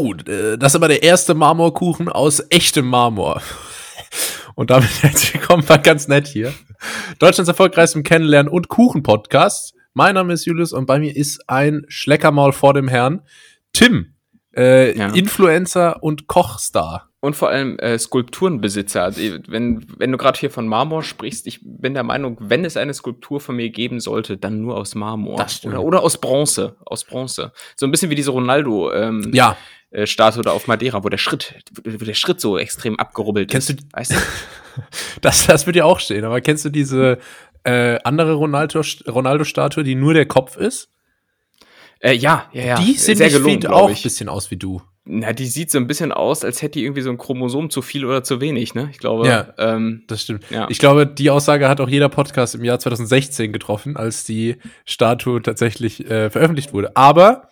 Oh, äh, das ist aber der erste Marmorkuchen aus echtem Marmor. Und damit herzlich willkommen, war ganz nett hier. Deutschlands erfolgreichstem Kennenlernen und Kuchen-Podcast. Mein Name ist Julius und bei mir ist ein Schleckermaul vor dem Herrn. Tim, äh, Ja. Influencer und Kochstar. Und vor allem äh, Skulpturenbesitzer. Also, wenn, wenn du gerade hier von Marmor sprichst, ich bin der Meinung, wenn es eine Skulptur von mir geben sollte, dann nur aus Marmor. Das stimmt. Oder, oder aus Bronze. Aus Bronze. So ein bisschen wie diese Ronaldo ähm, Ja, äh, Statue da auf Madeira, wo der Schritt, wo der Schritt so extrem abgerubbelt Kennst ist. du- weißt du? das, das wird ja auch stehen. Aber kennst du diese äh, andere Ronaldo- Ronaldo-Statue, die nur der Kopf ist? Äh, ja, ja, ja. die glaub auch ein bisschen aus wie du. Na, die sieht so ein bisschen aus, als hätte die irgendwie so ein Chromosom zu viel oder zu wenig, ne? Ich glaube. Ja. Ähm, Das stimmt. Ja. Ich glaube, die Aussage hat auch jeder Podcast im Jahr 2016 getroffen, als die Statue tatsächlich äh, veröffentlicht wurde. Aber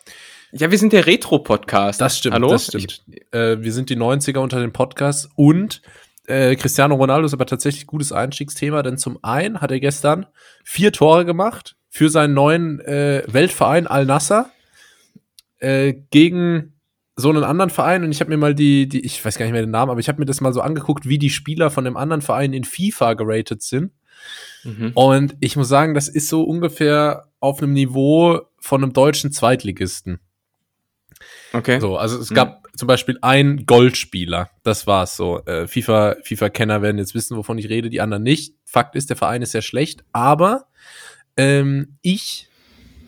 ja, wir sind der Retro-Podcast. das stimmt, Hallo? das stimmt. äh, wir sind die 90er unter den Podcasts und äh, Cristiano Ronaldo ist aber tatsächlich gutes Einstiegsthema, denn zum einen hat er gestern vier Tore gemacht für seinen neuen äh, Weltverein Al Nassr äh, gegen so einen anderen Verein und ich habe mir mal die, die, ich weiß gar nicht mehr den Namen, aber ich habe mir das mal so angeguckt, wie die Spieler von dem anderen Verein in FIFA geratet sind. Ich, mhm. Und ich muss sagen, das ist so ungefähr auf einem Niveau von einem deutschen Zweitligisten. Okay. So, also es Mhm. gab zum Beispiel einen Goldspieler. Das war's so. Äh, FIFA, FIFA-Kenner werden jetzt wissen, wovon ich rede, die anderen nicht. Fakt ist, der Verein ist sehr schlecht, aber ähm, ich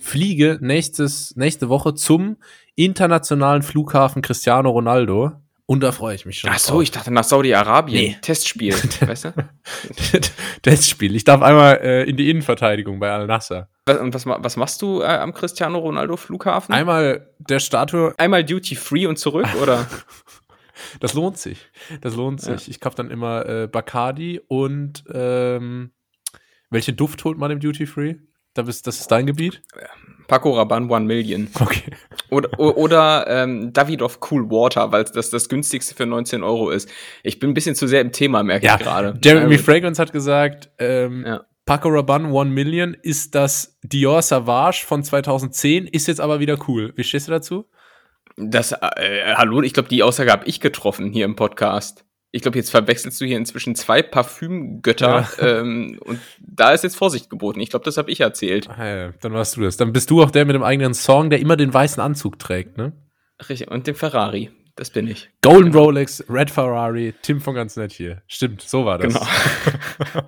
fliege nächstes, nächste Woche zum internationalen Flughafen Cristiano Ronaldo und da freue ich mich schon. Ach so, drauf. ich dachte nach Saudi-Arabien. Nee. Testspiel, weißt du? das Spiel. Ich darf einmal äh, in die Innenverteidigung bei Al Nassr. Was- Und was, was machst du äh, am Cristiano Ronaldo Flughafen? Einmal der Statue Einmal Duty Free und zurück, oder? Das lohnt sich. Das lohnt sich. Ich kaufe dann immer äh, Bacardi und ähm, welche Duft holt man im Duty Free? Da bist, das ist dein Gebiet? Paco Rabanne One Million. Okay. Oder, oder ähm, Davidoff Cool Water, weil das das günstigste für 19 Euro ist. Ich bin ein bisschen zu sehr im Thema, merke Ja, ich gerade. Jeremy gut. Fragrance hat gesagt, ähm, Ja. Paco Rabanne One Million ist das Dior Savage von 2010, ist jetzt aber wieder cool. Wie stehst du dazu? Das, äh, hallo, ich glaube, die Aussage habe ich getroffen hier im Podcast. Ich glaube, jetzt verwechselst du hier inzwischen zwei Parfümgötter ähm, und da ist jetzt Vorsicht geboten. Ich glaube, das habe ich erzählt. Ah, ja, dann warst du das. Dann bist du auch der mit dem eigenen Song, der immer den weißen Anzug trägt, ne? Richtig, und den Ferrari. Das bin ich. Golden Rolex, Red Ferrari, Tim von ganz nett hier. Stimmt, so war das. Genau.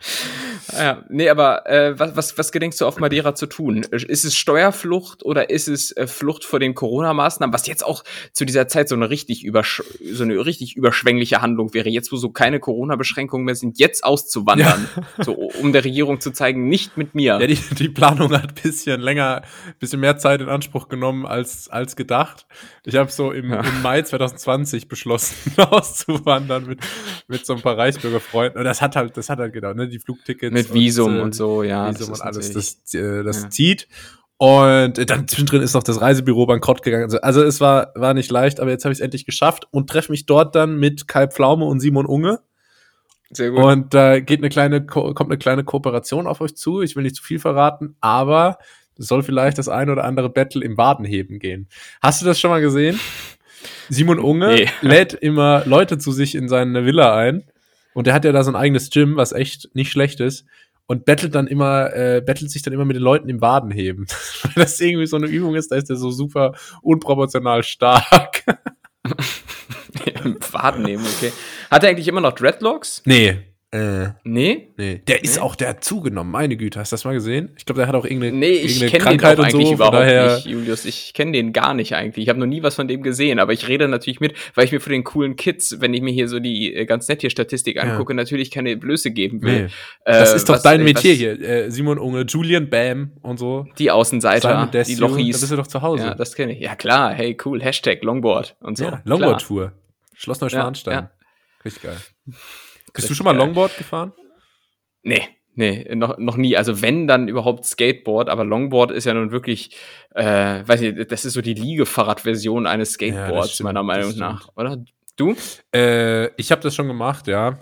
Ja, nee, aber äh, was, was, was gedenkst du auf Madeira zu tun? Ist es Steuerflucht oder ist es äh, Flucht vor den Corona-Maßnahmen, was jetzt auch zu dieser Zeit so eine richtig übersch so eine richtig überschwängliche Handlung wäre, jetzt wo so keine Corona-Beschränkungen mehr sind, jetzt auszuwandern, so um der Regierung zu zeigen, nicht mit mir. Ja, die, die Planung hat ein bisschen länger, bisschen mehr Zeit in Anspruch genommen als, als gedacht. Ich habe so im, Ja. im Mai 2020 beschlossen, auszuwandern mit, mit so ein paar Reichsbürgerfreunden. Und das hat halt, das hat halt gedauert, ne? Die Flugtickets. Mit Visum äh, und, so, ja. Visum das und alles. Das, äh, das Ja. zieht. Und äh, dann zwischendrin ist noch das Reisebüro bankrott gegangen. Also, also es war, war nicht leicht, aber jetzt habe ich es endlich geschafft und treffe mich dort dann mit Kai Pflaume und Simon Unge. Sehr gut. Und da geht eine kleine, Ko- kommt eine kleine Kooperation auf euch zu. Ich will nicht zu viel verraten, aber es soll vielleicht das ein oder andere Battle im Wadenheben gehen. Hast du das schon mal gesehen? Simon Unge Nee. lädt immer Leute zu sich in seine Villa ein. Und der hat ja da so ein eigenes Gym, was echt nicht schlecht ist. Und bettelt dann immer, äh, bettelt sich dann immer mit den Leuten im Wadenheben. Weil das irgendwie so eine Übung ist, da ist er so super unproportional stark. Im Faden nehmen, okay. Hat er eigentlich immer noch Dreadlocks? Nee. Äh, Nee? Nee, der ist Nee? auch, der hat zugenommen, meine Güte, hast du das mal gesehen? Ich glaube, der hat auch irgendeine, Nee, ich irgendeine kenne den Krankheit auch und so, eigentlich von überhaupt daher, nicht, Julius. Ich kenne den gar nicht eigentlich. Ich habe noch nie was von dem gesehen, aber ich rede natürlich mit, weil ich mir für den coolen Kids, wenn ich mir hier so die äh, ganz nett hier Statistik Ja. angucke, natürlich keine Blöße geben will. Nee. Das Äh, ist doch was- dein Metier was- hier, äh, Simon Unge, Julian Bam und so. Die Außenseiter, die Desue, Da Lochis. bist du doch zu Hause. Ja, das kenne ich. Ja, klar. Hey, cool. Hashtag Longboard und so. ja. Longboard-Tour. Schloss Neuschwanstein. Ja, Richtig geil. Bist du schon mal geil. Longboard gefahren? Nee, nee, noch, noch nie. Also wenn, dann überhaupt Skateboard, aber Longboard ist ja nun wirklich, äh, weiß nicht, das ist so die Liegefahrradversion eines Ja, Skateboards, stimmt, meiner Meinung nach, oder? Du? Äh, ich habe das schon gemacht, ja.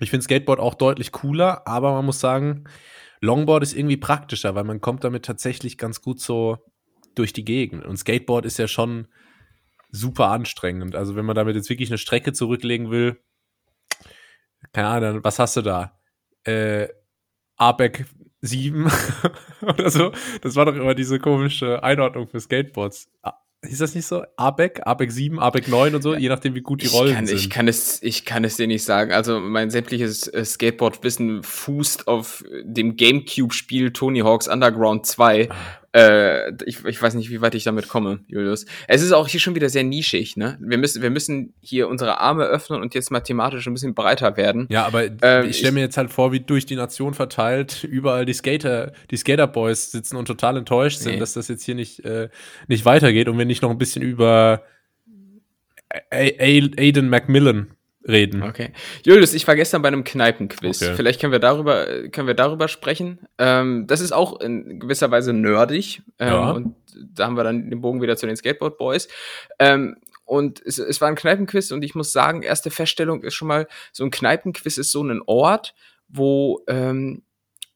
Ich finde Skateboard auch deutlich cooler, aber man muss sagen, Longboard ist irgendwie praktischer, weil man kommt damit tatsächlich ganz gut so durch die Gegend. Und Skateboard ist ja schon super anstrengend. Also wenn man damit jetzt wirklich eine Strecke zurücklegen will, keine Ahnung, was hast du da? Äh, ABEC 7 oder so. Das war doch immer diese komische Einordnung für Skateboards. Ah, hieß das nicht so? ABEC, ABEC 7, ABEC 9 und so, je nachdem, wie gut die Rollen ich kann, sind. Ich kann, es, ich kann es dir nicht sagen. Also mein sämtliches äh, Skateboard-Wissen fußt auf dem Gamecube-Spiel Tony Hawk's Underground 2. Äh, ich, ich weiß nicht, wie weit ich damit komme, Julius. Es ist auch hier schon wieder sehr nischig, ne? Wir müssen, wir müssen hier unsere Arme öffnen und jetzt mathematisch ein bisschen breiter werden. Ja, aber ähm, ich stelle mir jetzt halt vor, wie durch die Nation verteilt überall die Skater, die Skater-Boys sitzen und total enttäuscht sind, nee. dass das jetzt hier nicht, äh, nicht weitergeht und wir nicht noch ein bisschen über Aiden Macmillan reden. Okay. Julius, ich war gestern bei einem Kneipenquiz. Okay. Vielleicht können wir darüber, können wir darüber sprechen. Ähm, das ist auch in gewisser Weise nerdig. Ähm, ja. Und da haben wir dann den Bogen wieder zu den Skateboard Boys. Ähm, und es, es war ein Kneipenquiz und ich muss sagen, erste Feststellung ist schon mal, so ein Kneipenquiz ist so ein Ort, wo, ähm,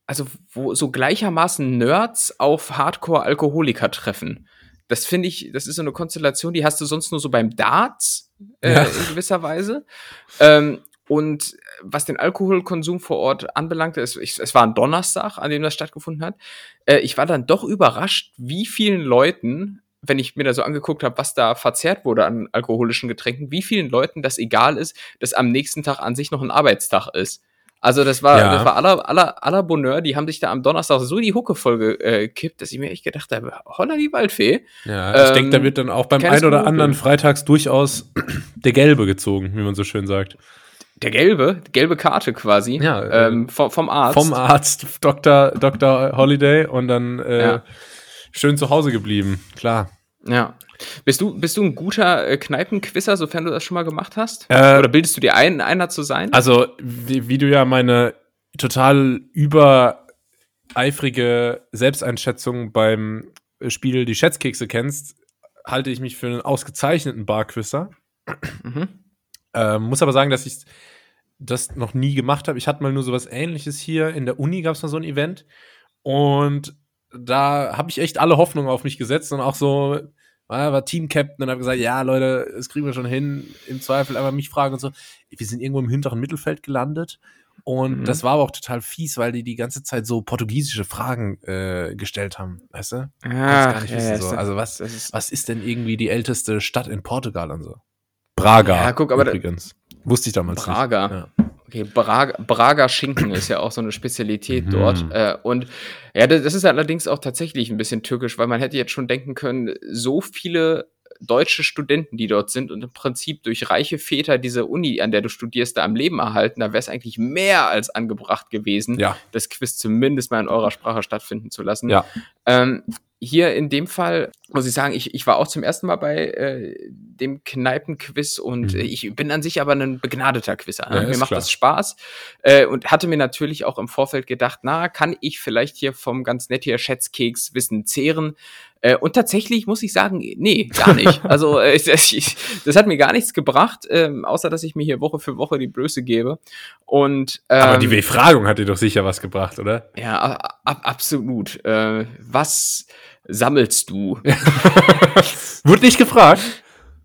also wo so gleichermaßen Nerds auf Hardcore-Alkoholiker treffen. Das finde ich, das ist so eine Konstellation, die hast du sonst nur so beim Darts äh, ja. in gewisser Weise. Ähm, und was den Alkoholkonsum vor Ort anbelangte, es, ich, es war ein Donnerstag, an dem das stattgefunden hat. Äh, ich war dann doch überrascht, wie vielen Leuten, wenn ich mir da so angeguckt habe, was da verzehrt wurde an alkoholischen Getränken, wie vielen Leuten das egal ist, dass am nächsten Tag an sich noch ein Arbeitstag ist. Also das war, ja. das war aller, aller, aller Bonheur, die haben sich da am Donnerstag so die Hucke voll gekippt, äh, dass ich mir echt gedacht habe, holla die Waldfee. Ja, ich ähm, denke, da wird dann auch beim einen oder anderen freitags durchaus der Gelbe gezogen, wie man so schön sagt. Der gelbe, gelbe Karte quasi. Ja, ähm, äh, vom, vom Arzt. Vom Arzt, Dr. Dr. Holiday und dann äh, ja. schön zu Hause geblieben, klar. Ja. Bist du, bist du ein guter äh, Kneipenquisser, sofern du das schon mal gemacht hast? Äh, Oder bildest du dir ein, einer zu sein? Also, wie, wie du ja meine total übereifrige Selbsteinschätzung beim Spiel Die Schätzkekse kennst, halte ich mich für einen ausgezeichneten Barquisser. Mhm. Ähm, muss aber sagen, dass ich das noch nie gemacht habe. Ich hatte mal nur sowas ähnliches hier. In der Uni gab es mal so ein Event. Und da habe ich echt alle Hoffnungen auf mich gesetzt und auch so war, war Team-Captain und habe gesagt, ja, Leute, das kriegen wir schon hin. Im Zweifel einfach mich fragen und so. Wir sind irgendwo im hinteren Mittelfeld gelandet. Und mhm. das war aber auch total fies, weil die die ganze Zeit so portugiesische Fragen äh, gestellt haben, weißt du? Ah, gar nicht wissen, ja, so. Also was, ist, was ist denn irgendwie die älteste Stadt in Portugal und so? Braga. Ja, guck, aber übrigens. Wusste ich damals Braga. nicht. Ja. Okay, Braga, Braga Schinken ist ja auch so eine Spezialität mhm. dort. Äh, und ja, das ist allerdings auch tatsächlich ein bisschen türkisch, weil man hätte jetzt schon denken können, so viele deutsche Studenten, die dort sind und im Prinzip durch reiche Väter diese Uni, an der du studierst, da am Leben erhalten, da wäre es eigentlich mehr als angebracht gewesen, ja. das Quiz zumindest mal in eurer Sprache stattfinden zu lassen. Ja. Ähm, hier in dem Fall muss ich sagen, ich, ich war auch zum ersten Mal bei äh, dem Kneipenquiz und mhm. ich bin an sich aber ein begnadeter Quizzer. Ne? Ja, mir macht klar. das Spaß äh, und hatte mir natürlich auch im Vorfeld gedacht, na, kann ich vielleicht hier vom ganz nett hier Schätzkeks Wissen zehren? Äh, und tatsächlich muss ich sagen, nee, gar nicht. also äh, ich, das hat mir gar nichts gebracht, äh, außer dass ich mir hier Woche für Woche die Blöße gebe. Und ähm, aber die Befragung hat dir doch sicher was gebracht, oder? Ja, ab, absolut. Äh, was sammelst du? Wurde nicht gefragt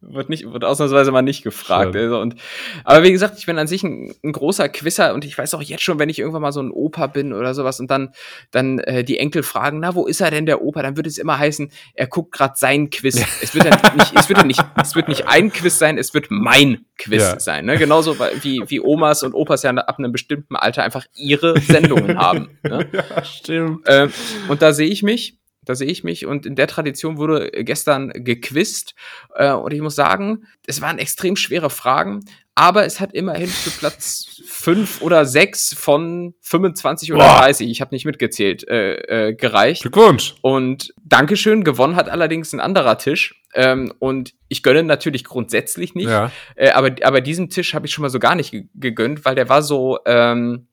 wird nicht, wird ausnahmsweise mal nicht gefragt. Also und, aber wie gesagt, ich bin an sich ein, ein, großer Quizzer und ich weiß auch jetzt schon, wenn ich irgendwann mal so ein Opa bin oder sowas und dann, dann äh, die Enkel fragen, na, wo ist er denn der Opa? Dann würde es immer heißen, er guckt gerade sein Quiz. Ja. Es wird dann nicht, es wird nicht, es wird nicht ein Quiz sein, es wird mein Quiz ja. sein. Ne? Genauso wie, wie Omas und Opas ja ab einem bestimmten Alter einfach ihre Sendungen haben. Ne? Ja, stimmt. Ähm, und da sehe ich mich da sehe ich mich. Und in der Tradition wurde gestern gequizt. Äh, und ich muss sagen, es waren extrem schwere Fragen, aber es hat immerhin für Platz fünf oder sechs von 25 oder Boah. 30, ich habe nicht mitgezählt, äh, äh, gereicht. Glückwunsch. Und Dankeschön, gewonnen hat allerdings ein anderer Tisch. Ähm, und ich gönne natürlich grundsätzlich nicht. Ja. Äh, aber, aber diesen Tisch habe ich schon mal so gar nicht gegönnt, weil der war so, ähm,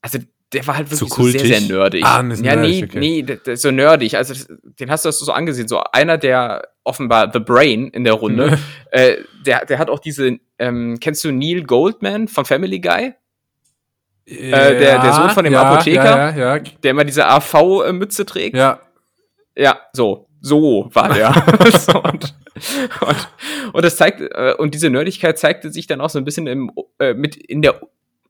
also der war halt wirklich so, so sehr, sehr nerdig. Ah, ja, nerdig, nee, okay. nee, der, der, so nerdig. Also, den hast du so angesehen. So einer, der offenbar The Brain in der Runde, äh, der, der hat auch diese, ähm, kennst du Neil Goldman von Family Guy? Ja, äh, der, der Sohn von dem ja, Apotheker, ja, der immer diese AV-Mütze trägt. Ja. Ja, so. So war der. so, und, und Und das zeigt, äh, und diese Nerdigkeit zeigte sich dann auch so ein bisschen im, äh, mit in der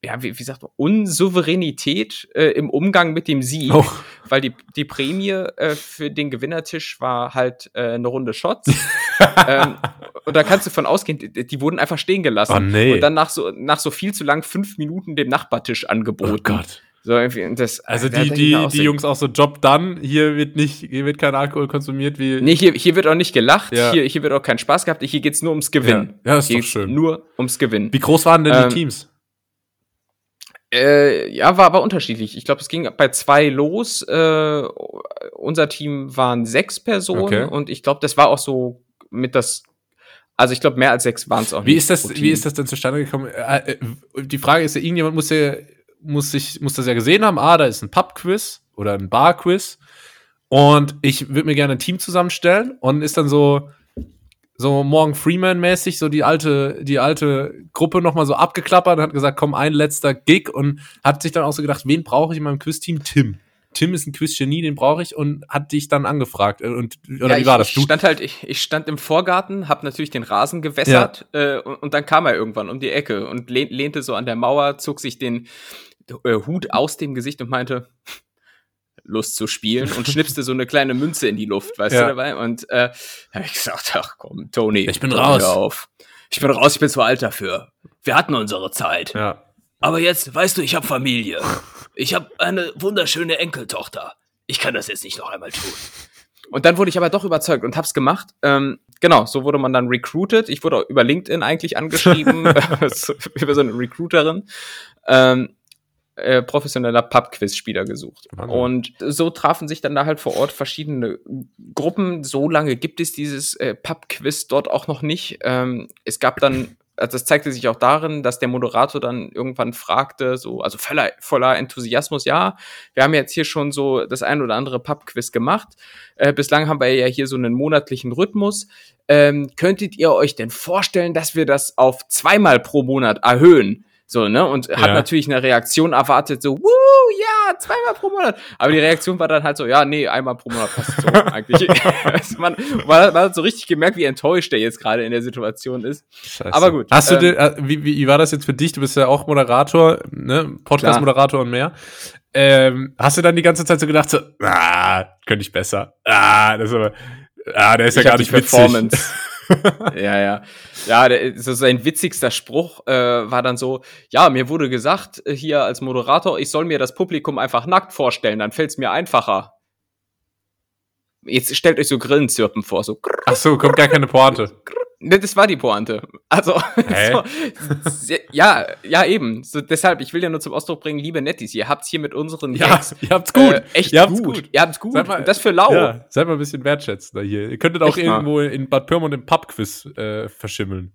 ja, wie, wie sagt man, Unsouveränität äh, im Umgang mit dem Sieg, oh. weil die, die Prämie äh, für den Gewinnertisch war halt äh, eine Runde Shots. ähm, und da kannst du von ausgehen, die, die wurden einfach stehen gelassen. Oh, nee. Und dann nach so, nach so viel zu lang fünf Minuten dem Nachbartisch angeboten. Oh Gott. So irgendwie, das, also die, die, die Jungs auch so Job dann, hier wird nicht, hier wird kein Alkohol konsumiert wie. Nee, hier, hier wird auch nicht gelacht, ja. hier, hier wird auch kein Spaß gehabt, hier geht's nur ums Gewinnen. Ja, ja ist hier doch schön. Nur ums Gewinnen. Wie groß waren denn ähm, die Teams? Äh, ja, war aber unterschiedlich. Ich glaube, es ging bei zwei los. Äh, unser Team waren sechs Personen okay. und ich glaube, das war auch so mit das. Also ich glaube, mehr als sechs waren es auch wie nicht. Ist das, wie ist das denn zustande gekommen? Äh, äh, die Frage ist ja, irgendjemand muss ja, muss sich, muss das ja gesehen haben. Ah, da ist ein Pub-Quiz oder ein Bar-Quiz. Und ich würde mir gerne ein Team zusammenstellen und ist dann so, so Morgan Freeman-mäßig so die alte, die alte Gruppe nochmal so abgeklappert und hat gesagt, komm, ein letzter Gig und hat sich dann auch so gedacht, wen brauche ich in meinem Quiz-Team? Tim. Tim ist ein Quiz-Genie, den brauche ich und hat dich dann angefragt. Und, oder ja, wie ich, war das? Ich stand halt, ich, ich stand im Vorgarten, hab natürlich den Rasen gewässert ja. äh, und, und, dann kam er irgendwann um die Ecke und lehnte so an der Mauer, zog sich den äh, Hut aus dem Gesicht und meinte, Lust zu spielen und schnipste so eine kleine Münze in die Luft, weißt ja. du dabei? Und äh, habe ich gesagt, ach komm, Tony, ich bin raus. Auf. Ich bin raus, ich bin zu alt dafür. Wir hatten unsere Zeit. Ja. Aber jetzt, weißt du, ich habe Familie. Ich habe eine wunderschöne Enkeltochter. Ich kann das jetzt nicht noch einmal tun. Und dann wurde ich aber doch überzeugt und hab's gemacht. Ähm, genau, so wurde man dann recruited. Ich wurde über LinkedIn eigentlich angeschrieben, über so eine Recruiterin. Ähm, äh, professioneller Pub-Quiz-Spieler gesucht. Wahnsinn. Und so trafen sich dann da halt vor Ort verschiedene Gruppen. So lange gibt es dieses äh, Pub-Quiz dort auch noch nicht. Ähm, es gab dann also das zeigte sich auch darin, dass der Moderator dann irgendwann fragte, so, also voller, voller Enthusiasmus, ja, wir haben jetzt hier schon so das ein oder andere Pub-Quiz gemacht. Äh, bislang haben wir ja hier so einen monatlichen Rhythmus. Ähm, könntet ihr euch denn vorstellen, dass wir das auf zweimal pro Monat erhöhen? So, ne? Und hat natürlich eine Reaktion erwartet, so, wuh, ja, zweimal pro Monat. Aber die Reaktion war dann halt so, ja, nee, einmal pro Monat passt so eigentlich. also man, man, man, hat so richtig gemerkt, wie enttäuscht er jetzt gerade in der Situation ist. Scheiße. Aber gut. Hast ähm, du, äh, wie, wie war das jetzt für dich? Du bist ja auch Moderator, ne? Podcast-Moderator und mehr. Ähm, hast du dann die ganze Zeit so gedacht, so, ah, könnte ich besser. Ah, das ist aber, ah, der ist ja gar nicht Performance. ja, ja. Ja, der, so sein witzigster Spruch äh, war dann so, ja, mir wurde gesagt, äh, hier als Moderator, ich soll mir das Publikum einfach nackt vorstellen, dann fällt's mir einfacher. Jetzt stellt euch so Grillenzirpen vor, so. Ach so, kommt gar keine Pointe. Ne, das war die Pointe. Also, so, ja, ja, eben. So, deshalb, ich will ja nur zum Ausdruck bringen, liebe Nettis, ihr habt's hier mit unseren ja, Gags, ihr habt's gut. Äh, echt ihr habt's gut. gut. Ihr habt's gut. Mal, das für lau. Ja, seid mal ein bisschen wertschätzender hier. Ihr könntet auch echt irgendwo mal. in Bad Pyrmont im Pubquiz äh, verschimmeln.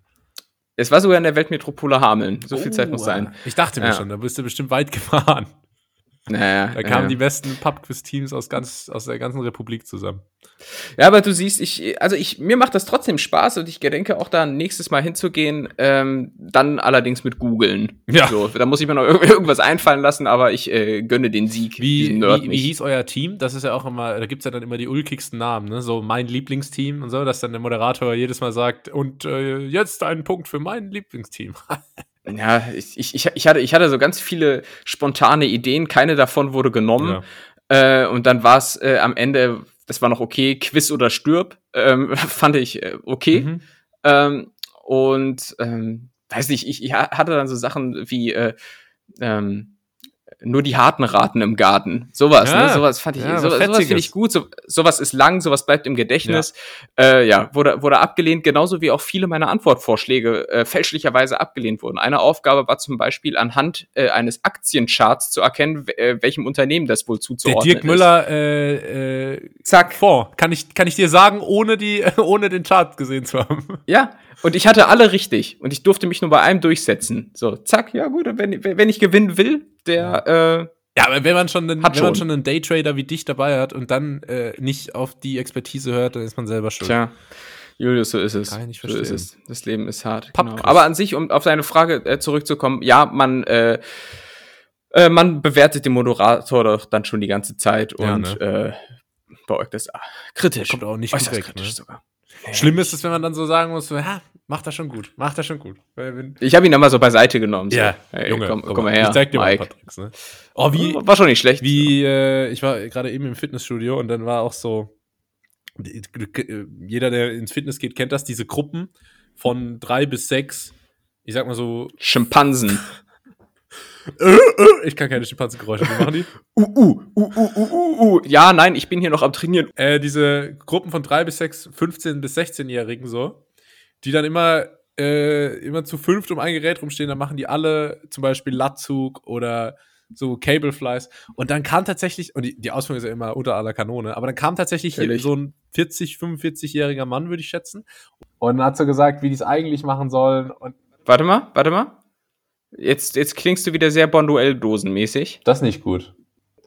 Es war sogar in der Weltmetropole Hameln. So viel oh, Zeit muss sein. Ich dachte mir ja. schon, da bist du bestimmt weit gefahren. Naja, da kamen ja. die besten Pubquiz-Teams aus, ganz, aus der ganzen Republik zusammen. Ja, aber du siehst, ich, also ich, mir macht das trotzdem Spaß und ich gedenke auch da nächstes Mal hinzugehen, ähm, dann allerdings mit googeln. Ja. So, da muss ich mir noch irgendwas einfallen lassen, aber ich äh, gönne den Sieg. Wie, wie, wie, hieß euer Team? Das ist ja auch immer, da gibt's ja dann immer die ulkigsten Namen, ne? So mein Lieblingsteam und so, dass dann der Moderator jedes Mal sagt, und äh, jetzt ein Punkt für mein Lieblingsteam. ja, ich, ich, ich, hatte, ich hatte so ganz viele spontane Ideen, keine davon wurde genommen. Ja. Äh, und dann war es äh, am Ende, das war noch okay, Quiz oder stirb, ähm, fand ich äh, okay. Mhm. Ähm, und ähm, weiß nicht, ich, ich hatte dann so Sachen wie äh, ähm, nur die harten Raten im Garten. Sowas, ne? ja, ne? Sowas fand ich, ja, sowas, sowas finde ich gut. So, sowas ist lang, sowas bleibt im Gedächtnis. Ja. Äh, ja, wurde, wurde abgelehnt, genauso wie auch viele meiner Antwortvorschläge äh, fälschlicherweise abgelehnt wurden. Eine Aufgabe war zum Beispiel anhand äh, eines Aktiencharts zu erkennen, äh, welchem Unternehmen das wohl zuzuordnen Der Dirk Müller, äh, äh, Zack. Vor. Kann ich, kann ich dir sagen, ohne die, ohne den Chart gesehen zu haben. Ja, und ich hatte alle richtig. Und ich durfte mich nur bei einem durchsetzen. So, zack, ja gut, wenn, wenn ich gewinnen will, der, äh, ja, aber wenn man schon einen, wenn schon. man schon einen Daytrader wie dich dabei hat und dann äh, nicht auf die Expertise hört, dann ist man selber schuld. Tja. Julius, so ist es. Kann ich nicht verstehen. So ist es. Das Leben ist hart. Genau. Aber an sich, um auf deine Frage äh, zurückzukommen, ja, man, äh, äh, man bewertet den Moderator doch dann schon die ganze Zeit ja, und ne? äh, beäugt das ah, kritisch. Kommt auch nicht Äußerst kritisch ne? sogar. Schlimm ist es, wenn man dann so sagen muss, so, ja, Macht das schon gut. Macht das schon gut. Ich habe ihn immer so beiseite genommen. So. Ja, hey, Junge, komm, guck komm mal her, Ich zeig dir mal ein Mike. paar Tricks, ne? Oh, wie, War schon nicht schlecht. wie, äh, ich war gerade eben im Fitnessstudio und dann war auch so, jeder, der ins Fitness geht, kennt das, diese Gruppen von drei bis sechs, ich sag mal so, Schimpansen. ich kann keine Schimpansengeräusche, wie machen die? Uh, uh, uh, uh, uh, uh, uh. Ja, nein, ich bin hier noch am Trainieren. äh, diese Gruppen von drei bis sechs, 15 bis 16-Jährigen so, die dann immer, äh, immer zu fünft um ein Gerät rumstehen, dann machen die alle zum Beispiel Latzug oder so Cableflies. Und dann kam tatsächlich, und die, die Ausführung ist ja immer unter aller Kanone, aber dann kam tatsächlich hier Natürlich. so ein 40, 45-jähriger Mann, würde ich schätzen. Und dann hat so gesagt, wie die es eigentlich machen sollen. Und Warte mal, warte mal. Jetzt, jetzt klingst du wieder sehr Bonduell-Dosenmäßig. das ist nicht gut.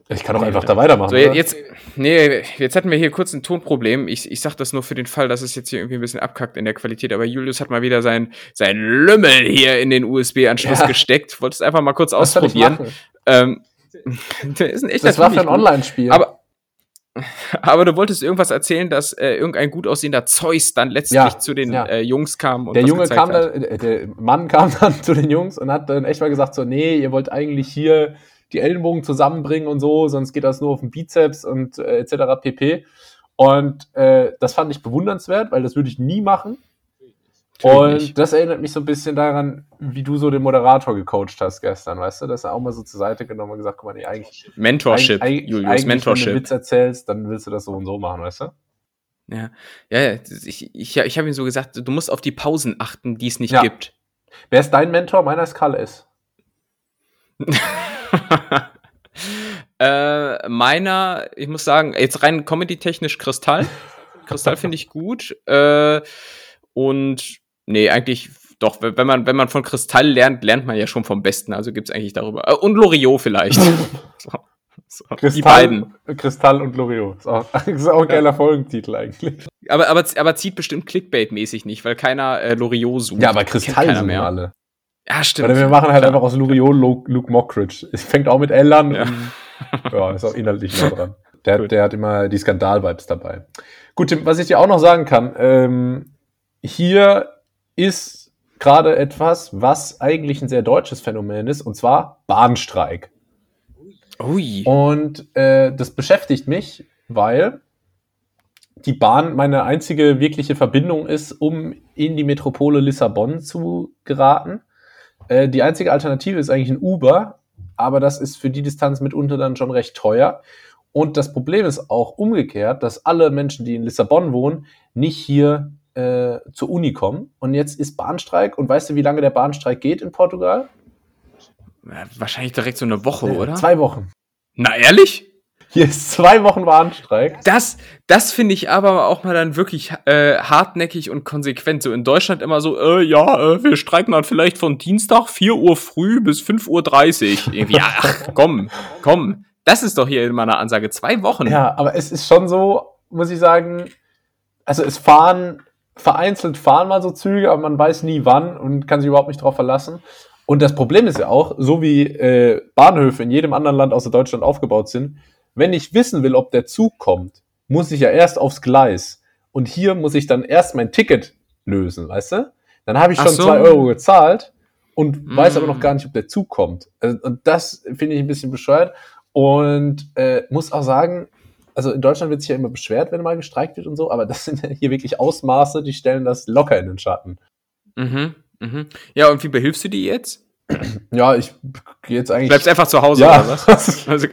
Ich kann doch einfach da weitermachen. So, jetzt, nee, jetzt hatten wir hier kurz ein Tonproblem. Ich, ich sag das nur für den Fall, dass es jetzt hier irgendwie ein bisschen abkackt in der Qualität. Aber Julius hat mal wieder sein, sein Lümmel hier in den USB-Anschluss Ja. gesteckt. Wollte es einfach mal kurz Was ausprobieren. Ähm, der ist ein echter Das war für ein. Online-Spiel. Aber, aber du wolltest irgendwas erzählen, dass äh, irgendein gut aussehender Zeus dann letztlich Ja, zu den ja. äh, Jungs kam und der Junge kam hat. dann, äh, der Mann kam dann zu den Jungs und hat dann echt mal gesagt so, nee, ihr wollt eigentlich hier die Ellenbogen zusammenbringen und so, sonst geht das nur auf den Bizeps und äh, etc. pp. Und äh, das fand ich bewundernswert, weil das würde ich nie machen. Natürlich Und das erinnert mich so ein bisschen daran, wie du so den Moderator gecoacht hast gestern, weißt du? Dass er auch mal so zur Seite genommen und gesagt, guck mal, nee, eigentlich, Mentorship, eigentlich, eigentlich Julius, wenn du einen Mentorship. Witz erzählst, dann willst du das so und so machen, weißt du? Ja, ja, ich, ich, ich habe ihm so gesagt, du musst auf die Pausen achten, die es nicht Ja. gibt. Wer ist dein Mentor? Meiner ist Kalle ist. äh, meiner, ich muss sagen, jetzt rein comedy-technisch Kristall. Kristall finde ich gut. Äh, und nee, eigentlich doch, wenn man, wenn man von Kristall lernt, lernt man ja schon vom Besten. Also gibt's eigentlich darüber. Äh, und Loriot vielleicht. so, so, die beiden. Kristall und Loriot. Ist auch, ist auch ein geiler Folgentitel eigentlich. Aber, aber, aber zieht bestimmt Clickbait-mäßig nicht, weil keiner äh, Loriot sucht. Ja, aber Kristall sind mehr. alle. Ja, stimmt. Weil wir machen halt Klar. einfach aus Loriot Luke, Luke Mockridge. Es fängt auch mit L an. Ja. Und, ja, ist auch inhaltlich nah dran. Der, Gut. der hat immer die Skandal-Vibes dabei. Gut, Tim, was ich dir auch noch sagen kann, ähm, hier ist gerade etwas, was eigentlich ein sehr deutsches Phänomen ist, und zwar Bahnstreik. Ui. Und äh, das beschäftigt mich, weil die Bahn meine einzige wirkliche Verbindung ist, um in die Metropole Lissabon zu geraten. Äh, die einzige Alternative ist eigentlich ein Uber, aber das ist für die Distanz mitunter dann schon recht teuer. Und das Problem ist auch umgekehrt, dass alle Menschen, die in Lissabon wohnen, nicht hier äh, zur Uni kommen. Und jetzt ist Bahnstreik. Und weißt du, wie lange der Bahnstreik geht in Portugal? Ja, Wahrscheinlich direkt so eine Woche, Äh, oder? Zwei Wochen. Na, ehrlich? Hier ist zwei Wochen Bahnstreik. Das, das finde ich aber auch mal dann wirklich äh, hartnäckig und konsequent. So in Deutschland immer so, äh, ja, äh, wir streiken dann vielleicht von Dienstag 4 Uhr früh bis 5.30 Uhr. Irgendwie, ja, ach, komm, komm. Das ist doch hier immer eine Ansage. Zwei Wochen. Ja, aber es ist schon so, muss ich sagen, also es fahren, vereinzelt fahren mal so Züge, aber man weiß nie wann und kann sich überhaupt nicht drauf verlassen. Und das Problem ist ja auch, so wie äh, Bahnhöfe in jedem anderen Land außer Deutschland aufgebaut sind, wenn ich wissen will, ob der Zug kommt, muss ich ja erst aufs Gleis. Und hier muss ich dann erst mein Ticket lösen, weißt du? Dann habe ich schon so. zwei Euro gezahlt und weiß Mm. aber noch gar nicht, ob der Zug kommt. Also, und das finde ich ein bisschen bescheuert. Und äh, muss auch sagen, also in Deutschland wird sich ja immer beschwert, wenn mal gestreikt wird und so, aber das sind ja hier wirklich Ausmaße, die stellen das locker in den Schatten. Mhm, mhm. Ja, und wie behilfst du die jetzt? Ja, ich gehe jetzt eigentlich. Bleibst einfach zu Hause ja, oder was? Also,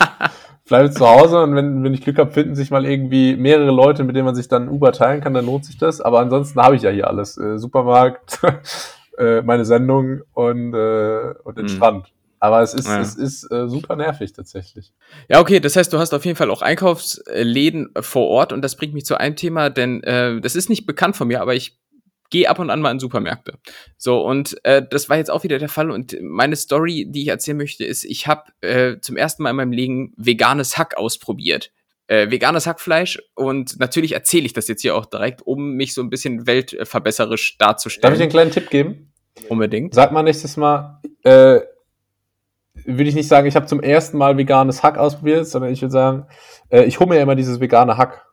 bleibe zu Hause und wenn, wenn ich Glück habe, finden sich mal irgendwie mehrere Leute, mit denen man sich dann Uber teilen kann, dann lohnt sich das. Aber ansonsten habe ich ja hier alles. Äh, Supermarkt, äh, meine Sendung und, äh, und den Mhm. Strand. Aber es ist, Ja. es ist äh, super nervig tatsächlich. Ja, okay, das heißt, du hast auf jeden Fall auch Einkaufsläden vor Ort und das bringt mich zu einem Thema, denn äh, das ist nicht bekannt von mir, aber ich gehe ab und an mal in Supermärkte. So, und äh, das war jetzt auch wieder der Fall und meine Story, die ich erzählen möchte, ist, ich habe äh, zum ersten Mal in meinem Leben veganes Hack ausprobiert. Äh, veganes Hackfleisch und natürlich erzähle ich das jetzt hier auch direkt, um mich so ein bisschen weltverbesserisch Darf ich darzustellen. einen kleinen Tipp geben? Unbedingt. Sag mal nächstes Mal, äh, würde ich nicht sagen, ich habe zum ersten Mal veganes Hack ausprobiert, sondern ich würde sagen, äh, ich hole mir immer dieses vegane Hack.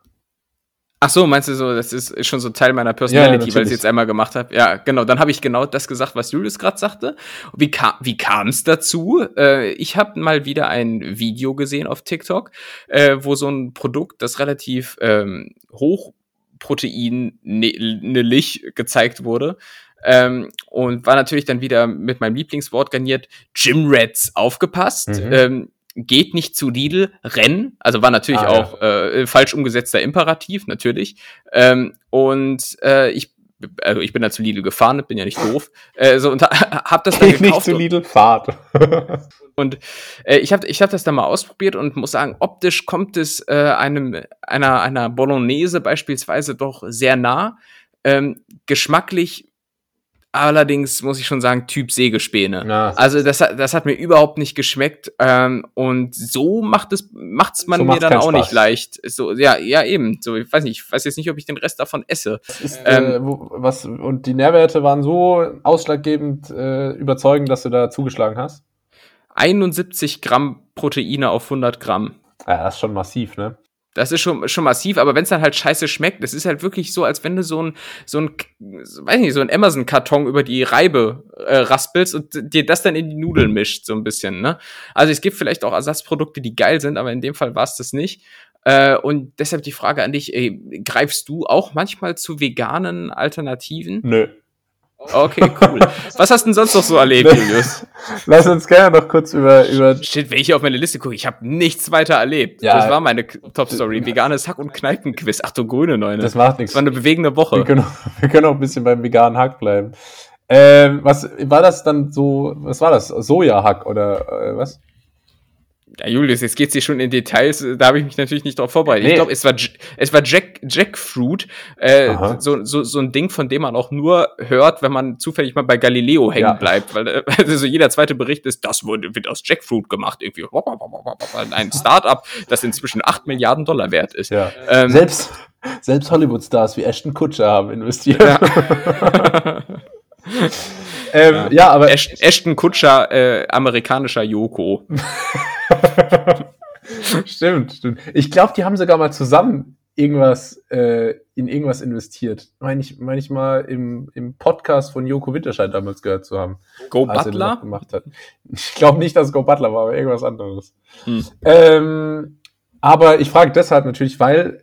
Ach so, meinst du so, das ist schon so Teil meiner Personality, Ja, weil ich es jetzt einmal gemacht habe? Ja, genau. Dann habe ich genau das gesagt, was Julius gerade sagte. Wie, ka wie kam es dazu? Äh, ich habe mal wieder ein Video gesehen auf TikTok, äh, wo so ein Produkt, das relativ ähm, hochproteinlich gezeigt wurde. Ähm, und war natürlich dann wieder mit meinem Lieblingswort garniert, Gym Rats aufgepasst. Mhm. Ähm, geht nicht zu Lidl, renn. Also war natürlich Ah, ja. auch äh, falsch umgesetzter Imperativ, natürlich. Ähm, und äh, ich, also ich bin da zu Lidl gefahren, bin ja nicht doof. Äh, so, und hab das dann Geht nicht gekauft. zu und- Lidl, Fahrt. und äh, ich habe ich hab das dann mal ausprobiert und muss sagen, optisch kommt es äh, einem einer einer Bolognese beispielsweise doch sehr nah. Ähm, geschmacklich allerdings muss ich schon sagen, Typ Sägespäne. Ja, Also das, hat- das hat mir überhaupt nicht geschmeckt ähm, und so macht es macht's man So mir dann auch Spaß. nicht leicht. So ja ja eben. So ich weiß nicht, ich weiß jetzt nicht, ob ich den Rest davon esse. ist, Ähm, äh, was, und die Nährwerte waren so ausschlaggebend äh, überzeugend, dass du da zugeschlagen hast? 71 Gramm Proteine auf 100 Gramm. Ja, das ist schon massiv, ne? Das ist schon, schon massiv, aber wenn es dann halt scheiße schmeckt, das ist halt wirklich so, als wenn du so ein, so ein, weiß nicht, so ein Amazon-Karton über die Reibe äh, raspelst und dir das dann in die Nudeln mischt, so ein bisschen, ne? Also es gibt vielleicht auch Ersatzprodukte, die geil sind, aber in dem Fall war es das nicht. Äh, und deshalb die Frage an dich, ey, greifst du auch manchmal zu veganen Alternativen? Nö. Okay, cool. Was hast du denn sonst noch so erlebt, Julius? Lass uns gerne noch kurz über, über Shit, wenn ich hier auf meine Liste gucke, ich habe nichts weiter erlebt. Ja. das war meine Top-Story. Veganes Hack- und Kneipenquiz. Ach du grüne Neune. das macht Das nichts. war eine bewegende Woche. Wir können, auch, wir können auch ein bisschen beim veganen Hack bleiben. Ähm, was war das dann so, was war das? Sojahack oder äh, was? Ja, Julius, jetzt geht's hier schon in Details. Da habe ich mich natürlich nicht drauf vorbereitet. Nee. Ich glaube, es war, es war Jack, Jackfruit. Äh, Aha. so, so, so ein Ding, von dem man auch nur hört, wenn man zufällig mal bei Galileo hängen Ja. bleibt. Weil äh, also jeder zweite Bericht ist, das wurde, wird aus Jackfruit gemacht. Irgendwie ein Startup, das inzwischen 8 Milliarden Dollar wert ist. Ja. Ähm, Selbst, selbst Hollywood-Stars wie Ashton Kutcher haben investiert. Ja. ähm, ja. aber Ash- Ashton Kutscher, äh, amerikanischer Yoko. stimmt, stimmt. Ich glaube, die haben sogar mal zusammen irgendwas äh, in irgendwas investiert. Meine ich, meine ich mal im, im Podcast von Joko Winterscheid damals gehört zu haben. Go er Butler? gemacht hat. Ich glaube nicht, dass es Go Butler war, aber irgendwas anderes. Hm. Ähm, aber ich frage deshalb natürlich, weil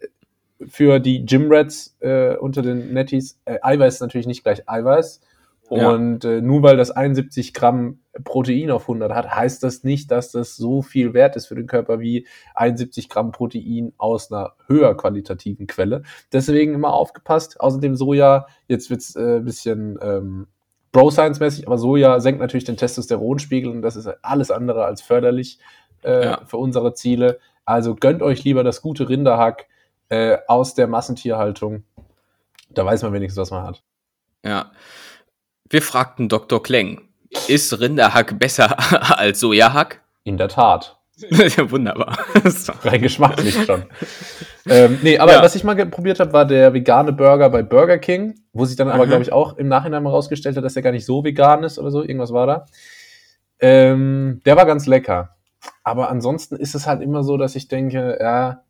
für die Gym Rats äh, unter den Netties äh, Eiweiß ist natürlich nicht gleich Eiweiß. Ja. Und äh, nur weil das 71 Gramm Protein auf 100 hat, heißt das nicht, dass das so viel wert ist für den Körper wie 71 Gramm Protein aus einer höher qualitativen Quelle. Deswegen immer aufgepasst. Außerdem Soja, jetzt wird's äh, ein bisschen ähm, Bro-Science-mäßig, aber Soja senkt natürlich den Testosteronspiegel und das ist alles andere als förderlich äh, Ja. für unsere Ziele. Also gönnt euch lieber das gute Rinderhack äh, aus der Massentierhaltung. Da weiß man wenigstens, was man hat. Ja. Wir fragten Dr. Kleng, ist Rinderhack besser als Sojahack? In der Tat. Ja, Wunderbar. Rein geschmacklich schon. ähm, nee, aber Ja. was ich mal probiert habe, war der vegane Burger bei Burger King, wo sich dann aber, Aha. glaube ich, auch im Nachhinein mal rausgestellt hat, dass der gar nicht so vegan ist oder so. Irgendwas war da. Ähm, der war ganz lecker. Aber ansonsten ist es halt immer so, dass ich denke, ja,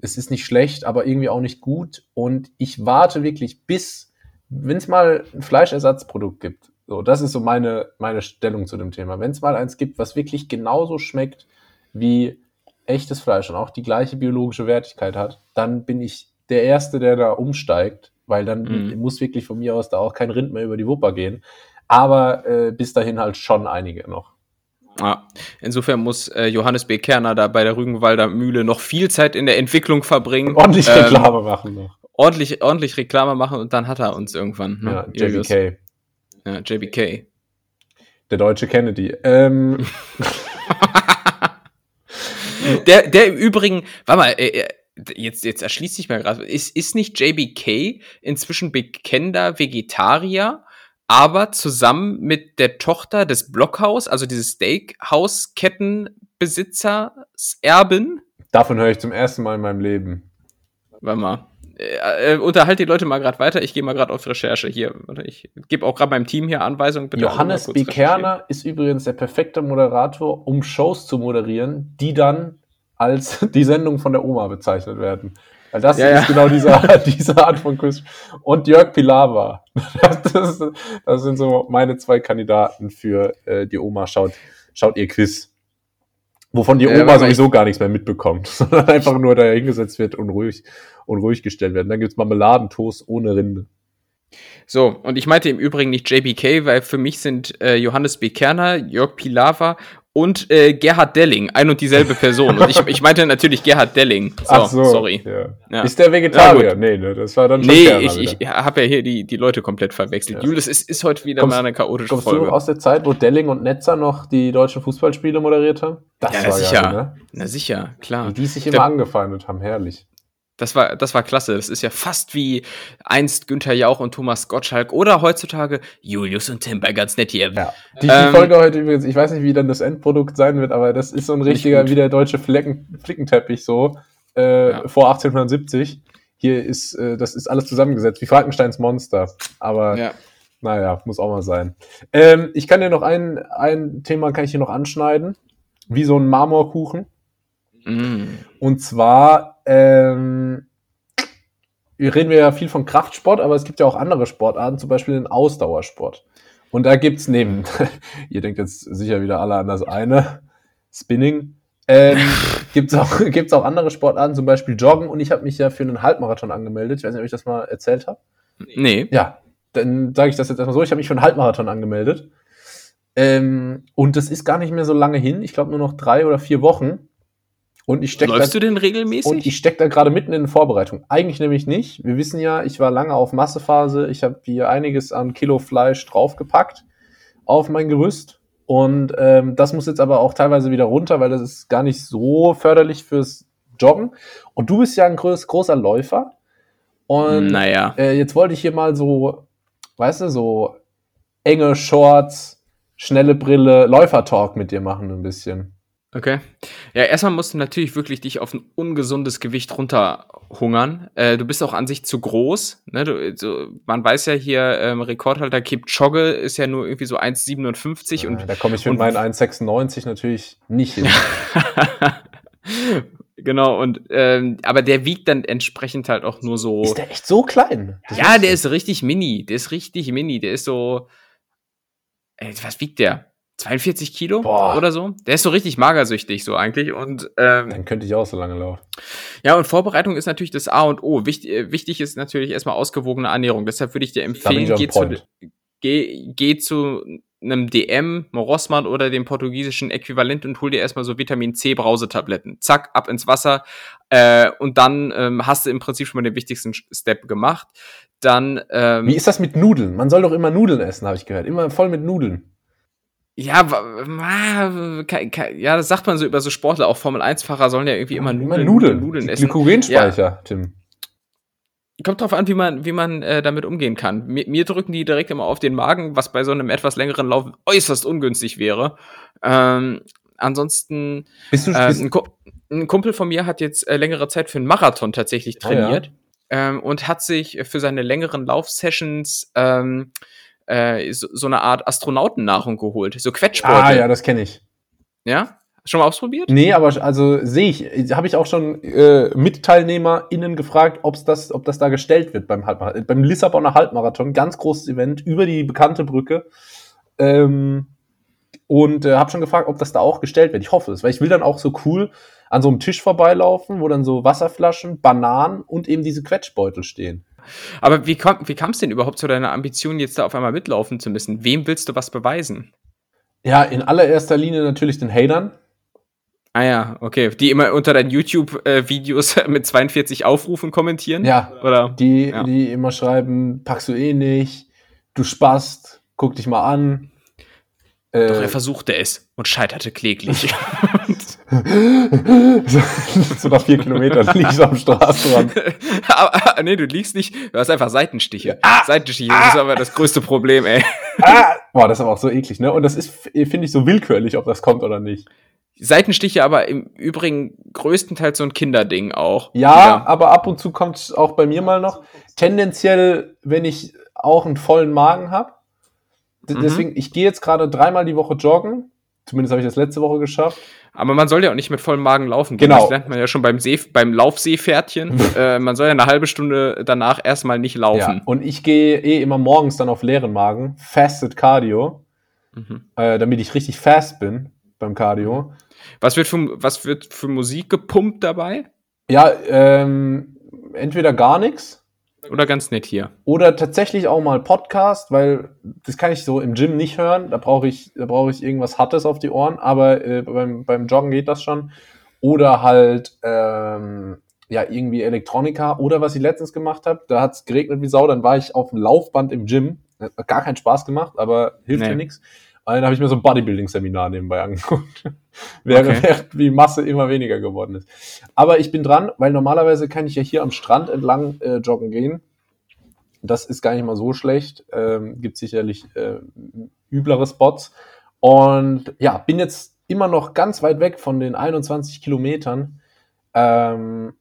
es ist nicht schlecht, aber irgendwie auch nicht gut. Und ich warte wirklich bis, wenn es mal ein Fleischersatzprodukt gibt. So, das ist so meine, meine Stellung zu dem Thema. Wenn es mal eins gibt, was wirklich genauso schmeckt wie echtes Fleisch und auch die gleiche biologische Wertigkeit hat, dann bin ich der Erste, der da umsteigt, weil dann Mhm. muss wirklich von mir aus da auch kein Rind mehr über die Wupper gehen. Aber äh, bis dahin halt schon einige noch. Ja. Insofern muss äh, Johannes B. Kerner da bei der Rügenwalder Mühle noch viel Zeit in der Entwicklung verbringen. Ordentlich Ähm, Reklame machen noch. Ordentlich, ordentlich Reklame machen und dann hat er uns irgendwann. Ne? Ja. JBK. Ja, JBK. Der deutsche Kennedy. Ähm, Der, der im Übrigen, warte mal, äh, äh, jetzt, jetzt erschließt sich mir gerade, ist, ist nicht JBK inzwischen bekennender Vegetarier, aber zusammen mit der Tochter des Blockhaus, also dieses Steakhouse-Kettenbesitzers Erben? davon höre ich zum ersten Mal in meinem Leben. Warte mal. Äh, äh, unterhalt die Leute mal gerade weiter. Ich gehe mal gerade auf Recherche hier. Ich gebe auch gerade meinem Team hier Anweisungen. Bitte Johannes B. Kerner ist übrigens der perfekte Moderator, um Shows zu moderieren, die dann als die Sendung von der Oma bezeichnet werden. Weil das Ja, ist ja. genau diese, diese Art von Quiz. Und Jörg Pilawa. Das, das sind so meine zwei Kandidaten für äh, die Oma schaut, schaut ihr Quiz. Wovon die Oma mal, sowieso gar nichts mehr mitbekommt, sondern einfach nur da hingesetzt wird und ruhig, und ruhig gestellt wird. Dann gibt's Marmeladentoast ohne Rinde. So, und ich meinte im Übrigen nicht JBK, weil für mich sind äh, Johannes B. Kerner, Jörg Pilawa und äh, Gerhard Delling ein und dieselbe Person. Und ich, ich meinte natürlich Gerhard Delling. So, Ach so, sorry. Ja. Ja. Ist der Vegetarier? Ja, nee, ne, das war dann schon Nee, ich, wieder. ich habe ja hier die, die Leute komplett verwechselt. Julius, es ist heute wieder Kommst- mal eine chaotische Kommst du Folge. noch aus der Zeit, wo Delling und Netzer noch die deutschen Fußballspiele moderiert haben? Das Ja, war sicher. geil, ne? Na sicher, klar. Wie die sich Ich immer angefeindet haben, herrlich. Das war, das war klasse. Das ist ja fast wie einst Günther Jauch und Thomas Gottschalk oder heutzutage Julius und Tim bei ganz nett hier. Ja. Die, Ähm, die Folge heute übrigens, ich weiß nicht, wie dann das Endprodukt sein wird, aber das ist so ein richtiger, wie der deutsche Flecken, Flickenteppich so, äh, Ja. vor 1870. Hier ist, äh, das ist alles zusammengesetzt, wie Frankensteins Monster. Aber Ja. naja, muss auch mal sein. Ähm, ich kann dir noch ein, ein Thema kann ich hier noch anschneiden. Wie so ein Marmorkuchen. Mm. Und zwar, ähm, wir reden wir ja viel von Kraftsport, aber es gibt ja auch andere Sportarten, zum Beispiel den Ausdauersport. Und da gibt's neben, ihr denkt jetzt sicher wieder alle an das eine, Spinning, ähm, gibt's auch, gibt's auch andere Sportarten, zum Beispiel Joggen. Und ich habe mich ja für einen Halbmarathon angemeldet. Ich weiß nicht, ob ich das mal erzählt habe. Nee. Ja, dann sage ich das jetzt erstmal so. Ich habe mich für einen Halbmarathon angemeldet. Ähm, und das ist gar nicht mehr so lange hin. Ich glaube nur noch drei oder vier Wochen. Und ich stecke Läufst du denn regelmäßig? und ich stecke da gerade mitten in den Vorbereitungen. Eigentlich nämlich nicht. Wir wissen ja, ich war lange auf Massephase. Ich habe hier einiges an Kilo Fleisch draufgepackt auf mein Gerüst. Und ähm, das muss jetzt aber auch teilweise wieder runter, weil das ist gar nicht so förderlich fürs Joggen. Und du bist ja ein groß, großer Läufer. Und naja. äh, jetzt wollte ich hier mal so, weißt du, so enge Shorts, schnelle Brille, Läufertalk mit dir machen ein bisschen. Okay. Ja, erstmal musst du natürlich wirklich dich auf ein ungesundes Gewicht runterhungern. Äh, du bist auch an sich zu groß. Ne? Du, so, man weiß ja hier, ähm, Rekordhalter Kipchoge ist ja nur irgendwie so 1,57 und Äh, da komme ich mit und- meinen 1,96 natürlich nicht hin. genau, und ähm, aber der wiegt dann entsprechend halt auch nur so. Ist der echt so klein? Das ja, der ist richtig mini. Der ist richtig mini. Der ist so. Ey, was wiegt der? 42 Kilo Boah. oder so? Der ist so richtig magersüchtig, so eigentlich. Und ähm, Dann könnte ich auch so lange laufen. ja, und Vorbereitung ist natürlich das A und O. Wichtig, äh, wichtig ist natürlich erstmal ausgewogene Ernährung. Deshalb würde ich dir empfehlen, ich geh zu, geh, geh zu einem DM, Rossmann oder dem portugiesischen Äquivalent und hol dir erstmal so Vitamin C Brausetabletten. Zack, ab ins Wasser. Äh, und dann ähm, hast du im Prinzip schon mal den wichtigsten Step gemacht. Dann, ähm, Wie ist das mit Nudeln? Man soll doch immer Nudeln essen, habe ich gehört. Immer voll mit Nudeln. Ja, ja, das sagt man so über so Sportler. Auch Formel-1-Fahrer sollen ja irgendwie immer Nudeln, Nudeln, Nudeln essen. Glykogenspeicher, Tim. Kommt drauf an, wie man, wie man äh, damit umgehen kann. Mir, mir drücken die direkt immer auf den Magen, was bei so einem etwas längeren Lauf äußerst ungünstig wäre. Ähm, ansonsten, Bist du, äh, bist, ein, Ku ein Kumpel von mir hat jetzt äh, längere Zeit für einen Marathon tatsächlich Ah, ja. trainiert ähm, und hat sich für seine längeren Laufsessions ähm, äh, so, so eine Art Astronautennahrung geholt, so Quetschbeutel. ah ja, das kenne ich. ja? Schon mal ausprobiert? Nee, aber also sehe ich, habe ich auch schon äh, MitteilnehmerInnen gefragt, ob's das, ob das da gestellt wird beim Halbmarathon. Beim Lissabonner Halbmarathon, ganz großes Event über die bekannte Brücke. Ähm, und äh, habe schon gefragt, ob das da auch gestellt wird. Ich hoffe es, weil ich will dann auch so cool an so einem Tisch vorbeilaufen, wo dann so Wasserflaschen, Bananen und eben diese Quetschbeutel stehen. Aber wie, kam, wie kam es denn überhaupt zu deiner Ambition, jetzt da auf einmal mitlaufen zu müssen? Wem willst du was beweisen? Ja, in allererster Linie natürlich den Hatern. Ah ja, okay. Die immer unter deinen YouTube-Videos mit 42 Aufrufen kommentieren? Ja, Oder? die, Ja. die immer schreiben, packst du eh nicht, du spast, guck dich mal an. Doch Äh, er versuchte es und scheiterte kläglich. so, so nach vier Kilometern ich so am Straßenrand. aber, nee, du liegst nicht. Du hast einfach Seitenstiche. Ah! Seitenstiche, das ist aber das größte Problem, ey. Ah! Boah, das ist aber auch so eklig, ne? Und das ist, finde ich, so willkürlich, ob das kommt oder nicht. Seitenstiche aber im Übrigen größtenteils so ein Kinderding auch. Ja, aber ab und zu kommt es auch bei mir mal noch. Tendenziell, wenn ich auch einen vollen Magen habe. Mhm. Deswegen, ich gehe jetzt gerade dreimal die Woche joggen. Zumindest habe ich das letzte Woche geschafft. Aber man soll ja auch nicht mit vollem Magen laufen. Genau. Das lernt man ja schon beim, See, beim Laufseepferdchen. äh, man soll ja eine halbe Stunde danach erstmal nicht laufen. Ja. Und ich gehe eh immer morgens dann auf leeren Magen, Fasted Cardio, Mhm. äh, damit ich richtig fast bin beim Cardio. Was, wird für, was wird für Musik gepumpt dabei? Ja, ähm, entweder gar nichts Oder ganz nett hier? oder tatsächlich auch mal Podcast, weil das kann ich so im Gym nicht hören. Da brauche ich, da brauche ich irgendwas Hartes auf die Ohren, aber äh, beim, beim Joggen geht das schon. Oder halt ähm, ja irgendwie Elektronika oder was ich letztens gemacht habe, da hat es geregnet wie Sau, dann war ich auf dem Laufband im Gym. Hat gar keinen Spaß gemacht, aber hilft Nee. mir nichts. Dann habe ich mir so ein Bodybuilding-Seminar nebenbei angeguckt. während, Okay. während die Masse immer weniger geworden ist. Aber ich bin dran, weil normalerweise kann ich ja hier am Strand entlang äh, joggen gehen. Das ist gar nicht mal so schlecht. Ähm, gibt sicherlich äh, üblere Spots. Und ja, bin jetzt immer noch ganz weit weg von den 21 Kilometern. Ähm,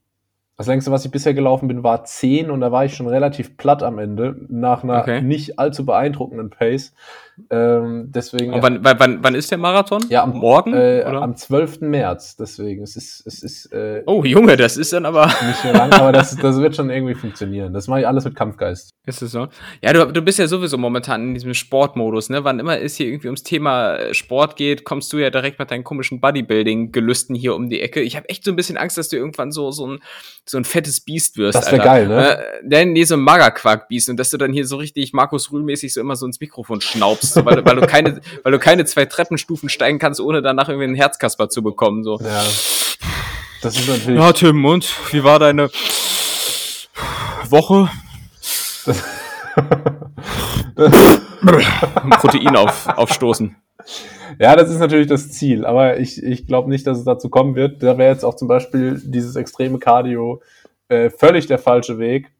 das längste, was ich bisher gelaufen bin, war 10 und da war ich schon relativ platt am Ende, nach einer Okay. nicht allzu beeindruckenden Pace. Ähm, deswegen. Und wann, wann, wann, ist der Marathon? Ja, am, Morgen? Äh, am 12. März, deswegen. Es ist, es ist äh, oh, Junge, das ist dann aber. nicht mehr lang, aber das, das wird schon irgendwie funktionieren. Das mache ich alles mit Kampfgeist. Ist es so? Ja, du, du bist ja sowieso momentan in diesem Sportmodus, ne? Wann immer es hier irgendwie ums Thema äh, Sport geht, kommst du ja direkt mit deinen komischen Bodybuilding-Gelüsten hier um die Ecke. Ich habe echt so ein bisschen Angst, dass du irgendwann so, so, ein, so ein fettes Biest wirst. Das wär Alter. geil, ne? Äh, nee, nee, so ein Magerquark-Biest und dass du dann hier so richtig Markus Rühl-mäßig so immer so ins Mikrofon schnaubst, so, weil, du- weil, du keine, weil du keine zwei Treppenstufen steigen kannst, ohne danach irgendwie einen Herzkasper zu bekommen. So. Ja. Das ist natürlich. Ja, Tim, und wie war deine Woche? Protein auf, aufstoßen. Ja, das ist natürlich das Ziel, aber ich, ich glaube nicht, dass es dazu kommen wird. Da wäre jetzt auch zum Beispiel dieses extreme Cardio äh, völlig der falsche Weg.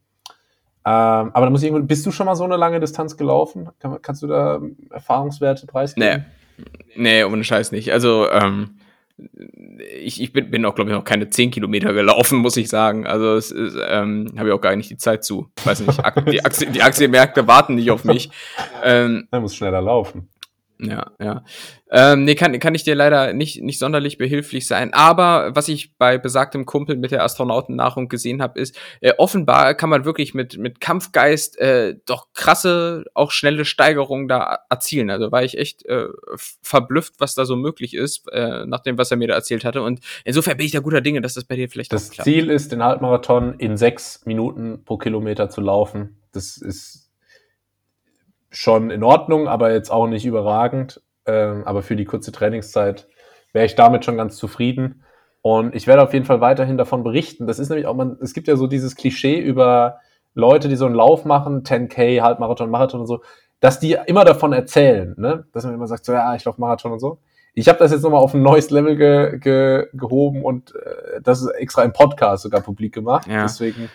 Ähm, aber da muss ich irgendwo, bist du schon mal so eine lange Distanz gelaufen? Kann, kannst du da Erfahrungswerte Nee. preisgeben? Nee, ohne Scheiß nicht. Also, ähm, ich, ich bin, bin auch, glaube ich, noch keine 10 Kilometer gelaufen, muss ich sagen. Also, es ist, ähm, habe ich auch gar nicht die Zeit zu. Weiß nicht, die, Aktie, die Aktienmärkte warten nicht auf mich. Ähm, Da muss schneller laufen. Ja, ja. Ähm, nee, kann, kann ich dir leider nicht, nicht sonderlich behilflich sein. Aber was ich bei besagtem Kumpel mit der Astronautennahrung gesehen habe, ist, äh, offenbar kann man wirklich mit, mit Kampfgeist äh, doch krasse, auch schnelle Steigerungen da erzielen. Also war ich echt äh, verblüfft, was da so möglich ist, äh, nach dem, was er mir da erzählt hatte. Und insofern bin ich da guter Dinge, dass das bei dir vielleicht Das auch klappt. Ziel ist, den Halbmarathon in sechs Minuten pro Kilometer zu laufen. Das ist schon in Ordnung, aber jetzt auch nicht überragend. Ähm, aber für die kurze Trainingszeit wäre ich damit schon ganz zufrieden. Und ich werde auf jeden Fall weiterhin davon berichten. Das ist nämlich auch, man, es gibt ja so dieses Klischee über Leute, die so einen Lauf machen, 10K, Halbmarathon, Marathon und so, dass die immer davon erzählen, ne? Dass man immer sagt, so, ja, ich laufe Marathon und so. Ich habe das jetzt nochmal auf ein neues Level ge, ge, gehoben und äh, das ist extra im Podcast sogar publik gemacht. Ja. Deswegen,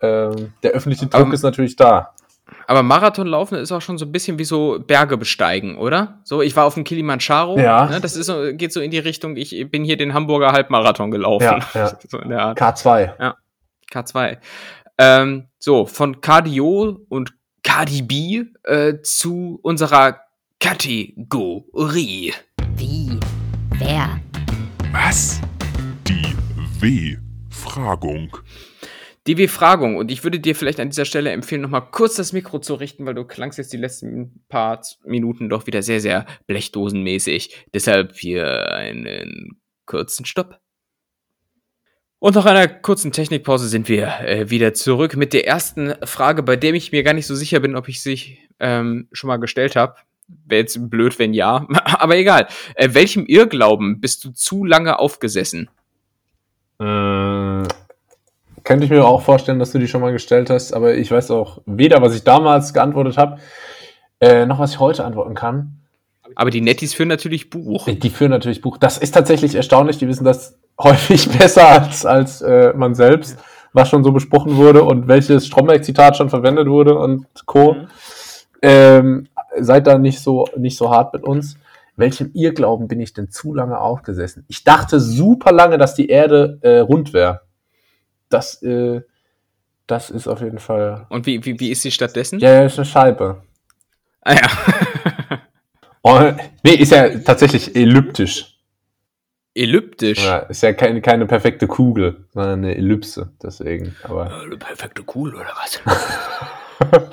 ähm, der öffentliche Druck Aber- ist natürlich da. Aber Marathonlaufen ist auch schon so ein bisschen wie so Berge besteigen, oder? So, ich war auf dem Kilimanjaro. Ja. Ne, das ist so, geht so in die Richtung, ich bin hier den Hamburger Halbmarathon gelaufen. Ja, ja. So in der Art. K2. K2. Ähm, so, von Cardio und Cardi B äh, zu unserer Kategorie. Wie? Wer? Was? Die W-Fragung. Die Befragung. Und ich würde dir vielleicht an dieser Stelle empfehlen, nochmal kurz das Mikro zu richten, weil du klangst jetzt die letzten paar Minuten doch wieder sehr, sehr blechdosenmäßig. Deshalb hier einen kurzen Stopp. Und nach einer kurzen Technikpause sind wir äh, wieder zurück mit der ersten Frage, bei der ich mir gar nicht so sicher bin, ob ich sie ähm, schon mal gestellt habe. Wäre jetzt blöd, wenn ja. Aber egal. Äh, welchem Irrglauben bist du zu lange aufgesessen? Äh, könnte ich mir auch vorstellen, dass du die schon mal gestellt hast, aber ich weiß auch weder, was ich damals geantwortet habe, äh, noch was ich heute antworten kann. Aber die Nettis führen natürlich Buch. Die führen natürlich Buch. Das ist tatsächlich erstaunlich. Die wissen das häufig besser als, als äh, man selbst, was schon so besprochen wurde und welches Stromberg-Zitat schon verwendet wurde und Co. Mhm. Ähm, seid da nicht so, nicht so hart mit uns. Welchem Irrglauben bin ich denn zu lange aufgesessen? Ich dachte super lange, dass die Erde äh, rund wäre. Das, äh, das ist auf jeden Fall. Und wie, wie, wie ist sie stattdessen? Ja, ist eine Scheibe. Ah ja. Und, nee, ist ja tatsächlich elliptisch. Elliptisch. Ja, ist ja keine, keine perfekte Kugel, sondern eine Ellipse, deswegen. Aber Eine perfekte Kuhl oder was?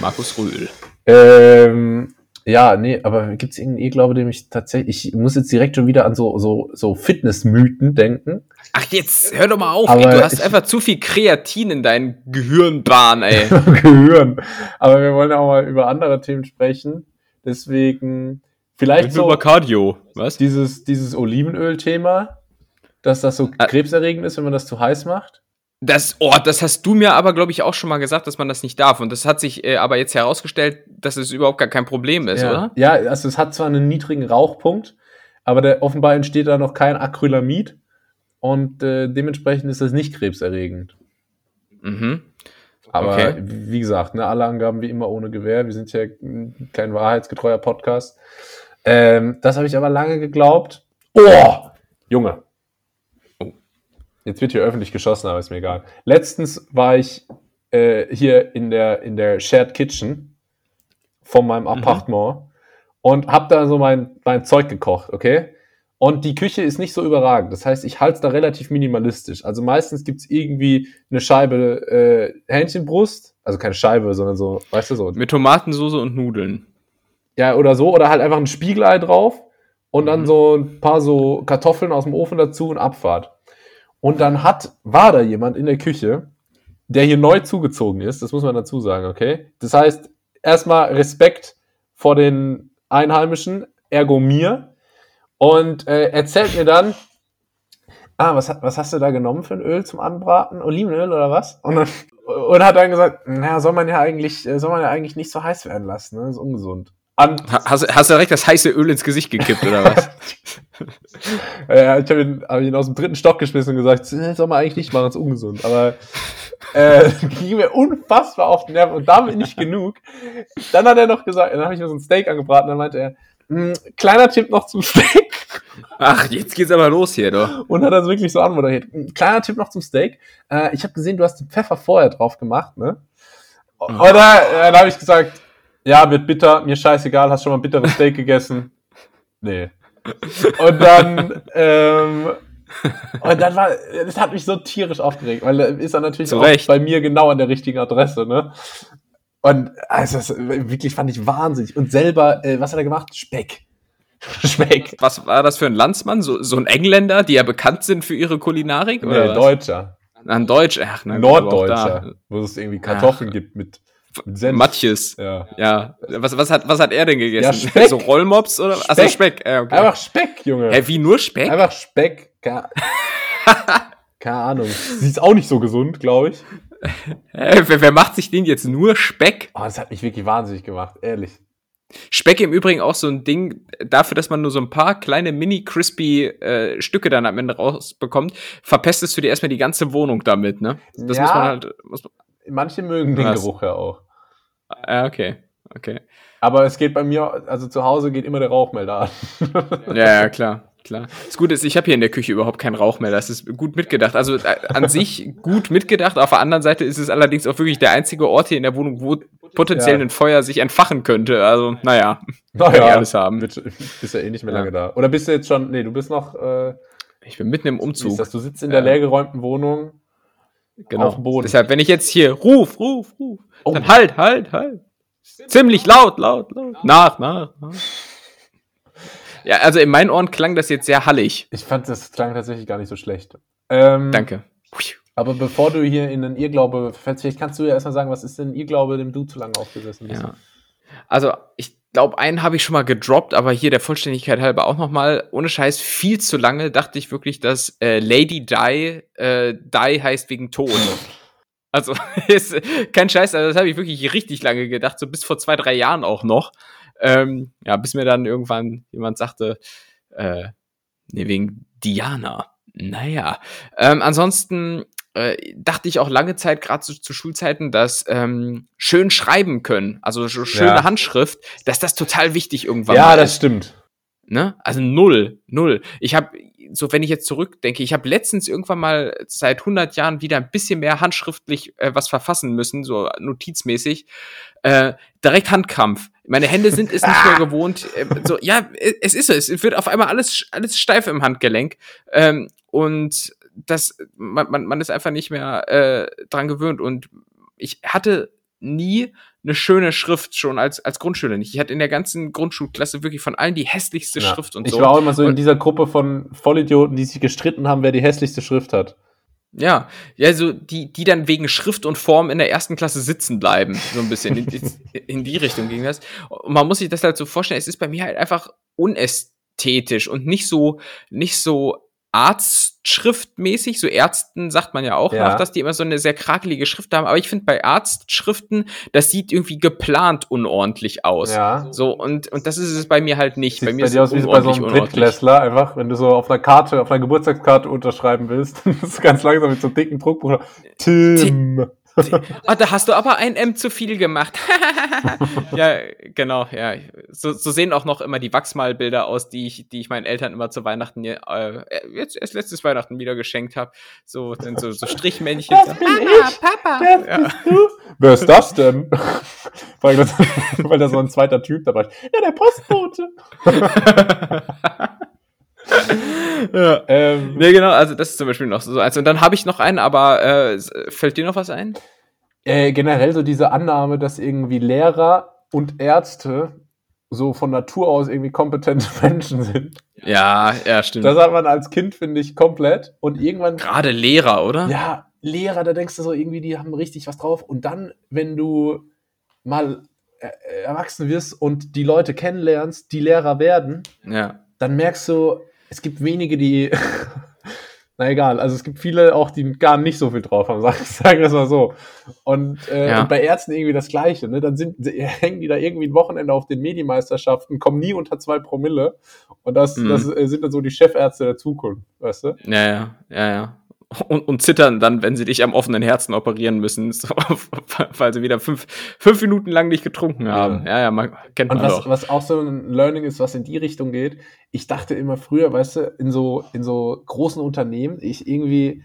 Markus Rühl. Ähm, ja, nee, aber gibt es irgendeinen Irrglaube, dem ich tatsächlich. Ich muss jetzt direkt schon wieder an so, so, so Fitnessmythen denken. Ach, jetzt hör doch mal auf, ey. Du hast ich- einfach zu viel Kreatin in deinen Gehirnbahn, ey. Gehören. Aber wir wollen auch mal über andere Themen sprechen. Deswegen vielleicht so über Cardio. Was? dieses, dieses Olivenöl-Thema, dass das so Ah. krebserregend ist, wenn man das zu heiß macht. Das, oh, das hast du mir aber, glaube ich, auch schon mal gesagt, dass man das nicht darf. Und das hat sich äh, aber jetzt herausgestellt, dass es überhaupt gar kein Problem ist, ja. oder? Ja, also es hat zwar einen niedrigen Rauchpunkt, aber der, offenbar entsteht da noch kein Acrylamid und äh, dementsprechend ist das nicht krebserregend. Mhm. Aber Okay. wie gesagt, ne, alle Angaben wie immer ohne Gewähr. Wir sind ja kein wahrheitsgetreuer Podcast. Ähm, das habe ich aber lange geglaubt. Oh, Junge. Jetzt wird hier öffentlich geschossen, aber ist mir egal. Letztens war ich äh, hier in der, in der Shared Kitchen von meinem Appartement und habe da so mein, mein Zeug gekocht, okay? Und die Küche ist nicht so überragend. Das heißt, ich halte es da relativ minimalistisch. Also meistens gibt's irgendwie eine Scheibe äh, Hähnchenbrust, also keine Scheibe, sondern so, weißt du so. Mit Tomatensoße und Nudeln. Ja, oder so, oder halt einfach ein Spiegelei drauf und dann Mhm. so ein paar so Kartoffeln aus dem Ofen dazu und Abfahrt. Und dann hat, war da jemand in der Küche, der hier neu zugezogen ist, das muss man dazu sagen, okay? Das heißt, erstmal Respekt vor den Einheimischen, ergo mir, und äh, erzählt mir dann, ah, was, was hast du da genommen für ein Öl zum Anbraten? Olivenöl oder was? Und, dann, und hat dann gesagt, naja, soll man ja eigentlich, äh, soll man ja eigentlich nicht so heiß werden lassen, ne? Das ist ungesund. An, Ha- Hast, hast du direkt das heiße Öl ins Gesicht gekippt, oder was? äh, ich habe ihn, hab ihn aus dem dritten Stock geschmissen und gesagt, "Nee, soll man eigentlich nicht machen, das ist ungesund. Aber äh, ging mir unfassbar auf den Nerven und damit nicht genug. Dann hat er noch gesagt, dann habe ich mir so ein Steak angebraten, dann meinte er, "Mm, kleiner Tipp noch zum Steak. Ach, jetzt geht's aber los hier, doch. Und hat das wirklich so anmoderiert. Ein kleiner Tipp noch zum Steak. Äh, ich habe gesehen, du hast den Pfeffer vorher drauf gemacht, ne? Mhm. Oder äh, dann habe ich gesagt, ja, wird bitter, mir scheißegal, hast schon mal ein bitteres Steak gegessen? Nee. Und dann, ähm, und dann war, das hat mich so tierisch aufgeregt, weil da ist er natürlich Zu auch Recht. bei mir genau an der richtigen Adresse, ne? Und also das wirklich fand ich wahnsinnig. Und selber, äh, was hat er gemacht? Speck. Speck. Was war das für ein Landsmann? So, so ein Engländer, die ja bekannt sind für ihre Kulinarik? Nee, Oder was? Deutscher. Ein Deutsch, ach, auch Norddeutscher, wo es irgendwie Kartoffeln gibt mit. Senf. Matjes. Ja. Ja. Was, was, hat, was hat er denn gegessen? Ja, Speck. So Rollmops oder? Achso, Speck. Speck. Ja, okay. Einfach Speck, Junge. Hä, wie nur Speck? Einfach Speck. Keine, keine Ahnung. Sie ist auch nicht so gesund, glaube ich. Hä, wer, wer macht sich den jetzt nur Speck? Oh, das hat mich wirklich wahnsinnig gemacht, ehrlich. Speck im Übrigen auch so ein Ding, dafür, dass man nur so ein paar kleine mini-crispy äh, Stücke dann am Ende rausbekommt, verpestest du dir erstmal die ganze Wohnung damit, ne? Das Ja. muss man halt. Muss man, Manche mögen den? Geruch ja auch. Ja, okay. Okay. Aber es geht bei mir, also zu Hause geht immer der Rauchmelder an. Ja, ja, klar. Klar. Das Gute ist, ich habe hier in der Küche überhaupt keinen Rauch mehr. Das ist gut mitgedacht. Also äh, an sich gut mitgedacht. Auf der anderen Seite ist es allerdings auch wirklich der einzige Ort hier in der Wohnung, wo potenziell Ja. ein Feuer sich entfachen könnte. Also, naja, naja, alles haben. wird- bist ja eh nicht mehr Ja. lange da. Oder bist du jetzt schon, nee, du bist noch, äh, Ich bin mitten im Umzug. das, du sitzt in der Ja. leergeräumten Wohnung Genau. auf dem Boden. Deshalb, wenn ich jetzt hier ruf, ruf, ruf, Oh. dann halt, halt, halt. Ziemlich laut, laut, laut. Nach, nach, nach. Ja, also in meinen Ohren klang das jetzt sehr hallig. Ich fand, das klang tatsächlich gar nicht so schlecht. Ähm, Danke. Aber bevor du hier in den Irrglaube verfällst, vielleicht kannst du ja erstmal sagen, was ist denn ein Irrglaube, dem du zu lange aufgesessen bist? Ja. Also, ich glaube, einen habe ich schon mal gedroppt, aber hier der Vollständigkeit halber auch noch mal. Ohne Scheiß, viel zu lange dachte ich wirklich, dass äh, Lady Di, äh, Di heißt wegen Tod. Also, ist kein Scheiß, also das habe ich wirklich richtig lange gedacht, so bis vor zwei, drei Jahren auch noch. Ähm, ja, bis mir dann irgendwann jemand sagte, äh, nee, wegen Diana. Naja. Ähm, ansonsten äh, dachte ich auch lange Zeit, gerade zu, zu Schulzeiten, dass ähm, schön schreiben können, also so schöne Ja. Handschrift, dass das total wichtig irgendwann Ja, mal das ist. stimmt. Ne? Also null, null. Ich habe, so wenn ich jetzt zurückdenke, ich habe letztens irgendwann mal seit 100 Jahren wieder ein bisschen mehr handschriftlich äh, was verfassen müssen, so notizmäßig. Äh, direkt Handkrampf. Meine Hände sind es nicht mehr gewohnt. Äh, so, ja, es ist es. Es wird auf einmal alles, alles steif im Handgelenk. Ähm, und das, man, man, man ist einfach nicht mehr äh, dran gewöhnt. Und ich hatte nie eine schöne Schrift schon als, als Grundschüler nicht. Ich hatte in der ganzen Grundschulklasse wirklich von allen die hässlichste Ja. Schrift und ich so. war auch immer so in Und- dieser Gruppe von Vollidioten, die sich gestritten haben, wer die hässlichste Schrift hat. Ja, ja, so die, die dann wegen Schrift und Form in der ersten Klasse sitzen bleiben, so ein bisschen. In, in die Richtung ging das. Und man muss sich das halt so vorstellen, es ist bei mir halt einfach unästhetisch und nicht so, nicht so Arztschriftmäßig, so Ärzten sagt man ja auch Ja. noch, dass die immer so eine sehr krakelige Schrift haben, aber ich finde bei Arztschriften, das sieht irgendwie geplant unordentlich aus. Ja. So, und, und das ist es bei mir halt nicht. Sieht bei bei, mir ist dir es aus wie bei so unordentlich, einem. Drittklässler, einfach, wenn du so auf einer Karte, auf einer Geburtstagskarte unterschreiben willst. das ist ganz langsam mit so einem dicken Druckbuch. Tim. Ah, da hast du aber ein M zu viel gemacht. ja, genau, ja. So, so sehen auch noch immer die Wachsmalbilder aus, die ich, die ich meinen Eltern immer zu Weihnachten äh, jetzt erst letztes Weihnachten wieder geschenkt habe. So, dann so, so Strichmännchen. Das bin ich. Papa. Das Ja. bist du. Wer ist das denn? weil da so ein zweiter Typ dabei ist. Ja, der Postbote. ja. Ähm, Nee, genau, also das ist zum Beispiel noch so eins. Und dann habe ich noch einen, aber äh, fällt dir noch was ein? äh, generell so diese Annahme, dass irgendwie Lehrer und Ärzte so von Natur aus irgendwie kompetente Menschen sind. Ja, ja, stimmt. Das hat man als Kind, finde ich, komplett. Und irgendwann Gerade Lehrer, oder? Ja, Lehrer, da denkst du so irgendwie, die haben richtig was drauf. Und dann, wenn du mal äh, erwachsen wirst und die Leute kennenlernst, die Lehrer werden, Ja. dann merkst du, es gibt wenige, die. Na egal, also es gibt viele auch, die gar nicht so viel drauf haben, sag- sagen wir es mal so. Und, äh, Ja. und bei Ärzten irgendwie das Gleiche, ne? Dann sind, hängen die da irgendwie ein Wochenende auf den Medienmeisterschaften, kommen nie unter zwei Promille. Und das, Mhm. das äh, sind dann so die Chefärzte der Zukunft, weißt du? Ja, ja, ja, ja. Und, und zittern dann, wenn sie dich am offenen Herzen operieren müssen, so, weil sie wieder fünf, fünf Minuten lang nicht getrunken haben. Ja, ja, man, kennt Und man was, doch. was auch so ein Learning ist, was in die Richtung geht, ich dachte immer früher, weißt du, in so, in so großen Unternehmen, ich irgendwie,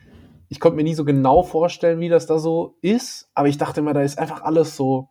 ich konnte mir nie so genau vorstellen, wie das da so ist, aber ich dachte immer, da ist einfach alles so,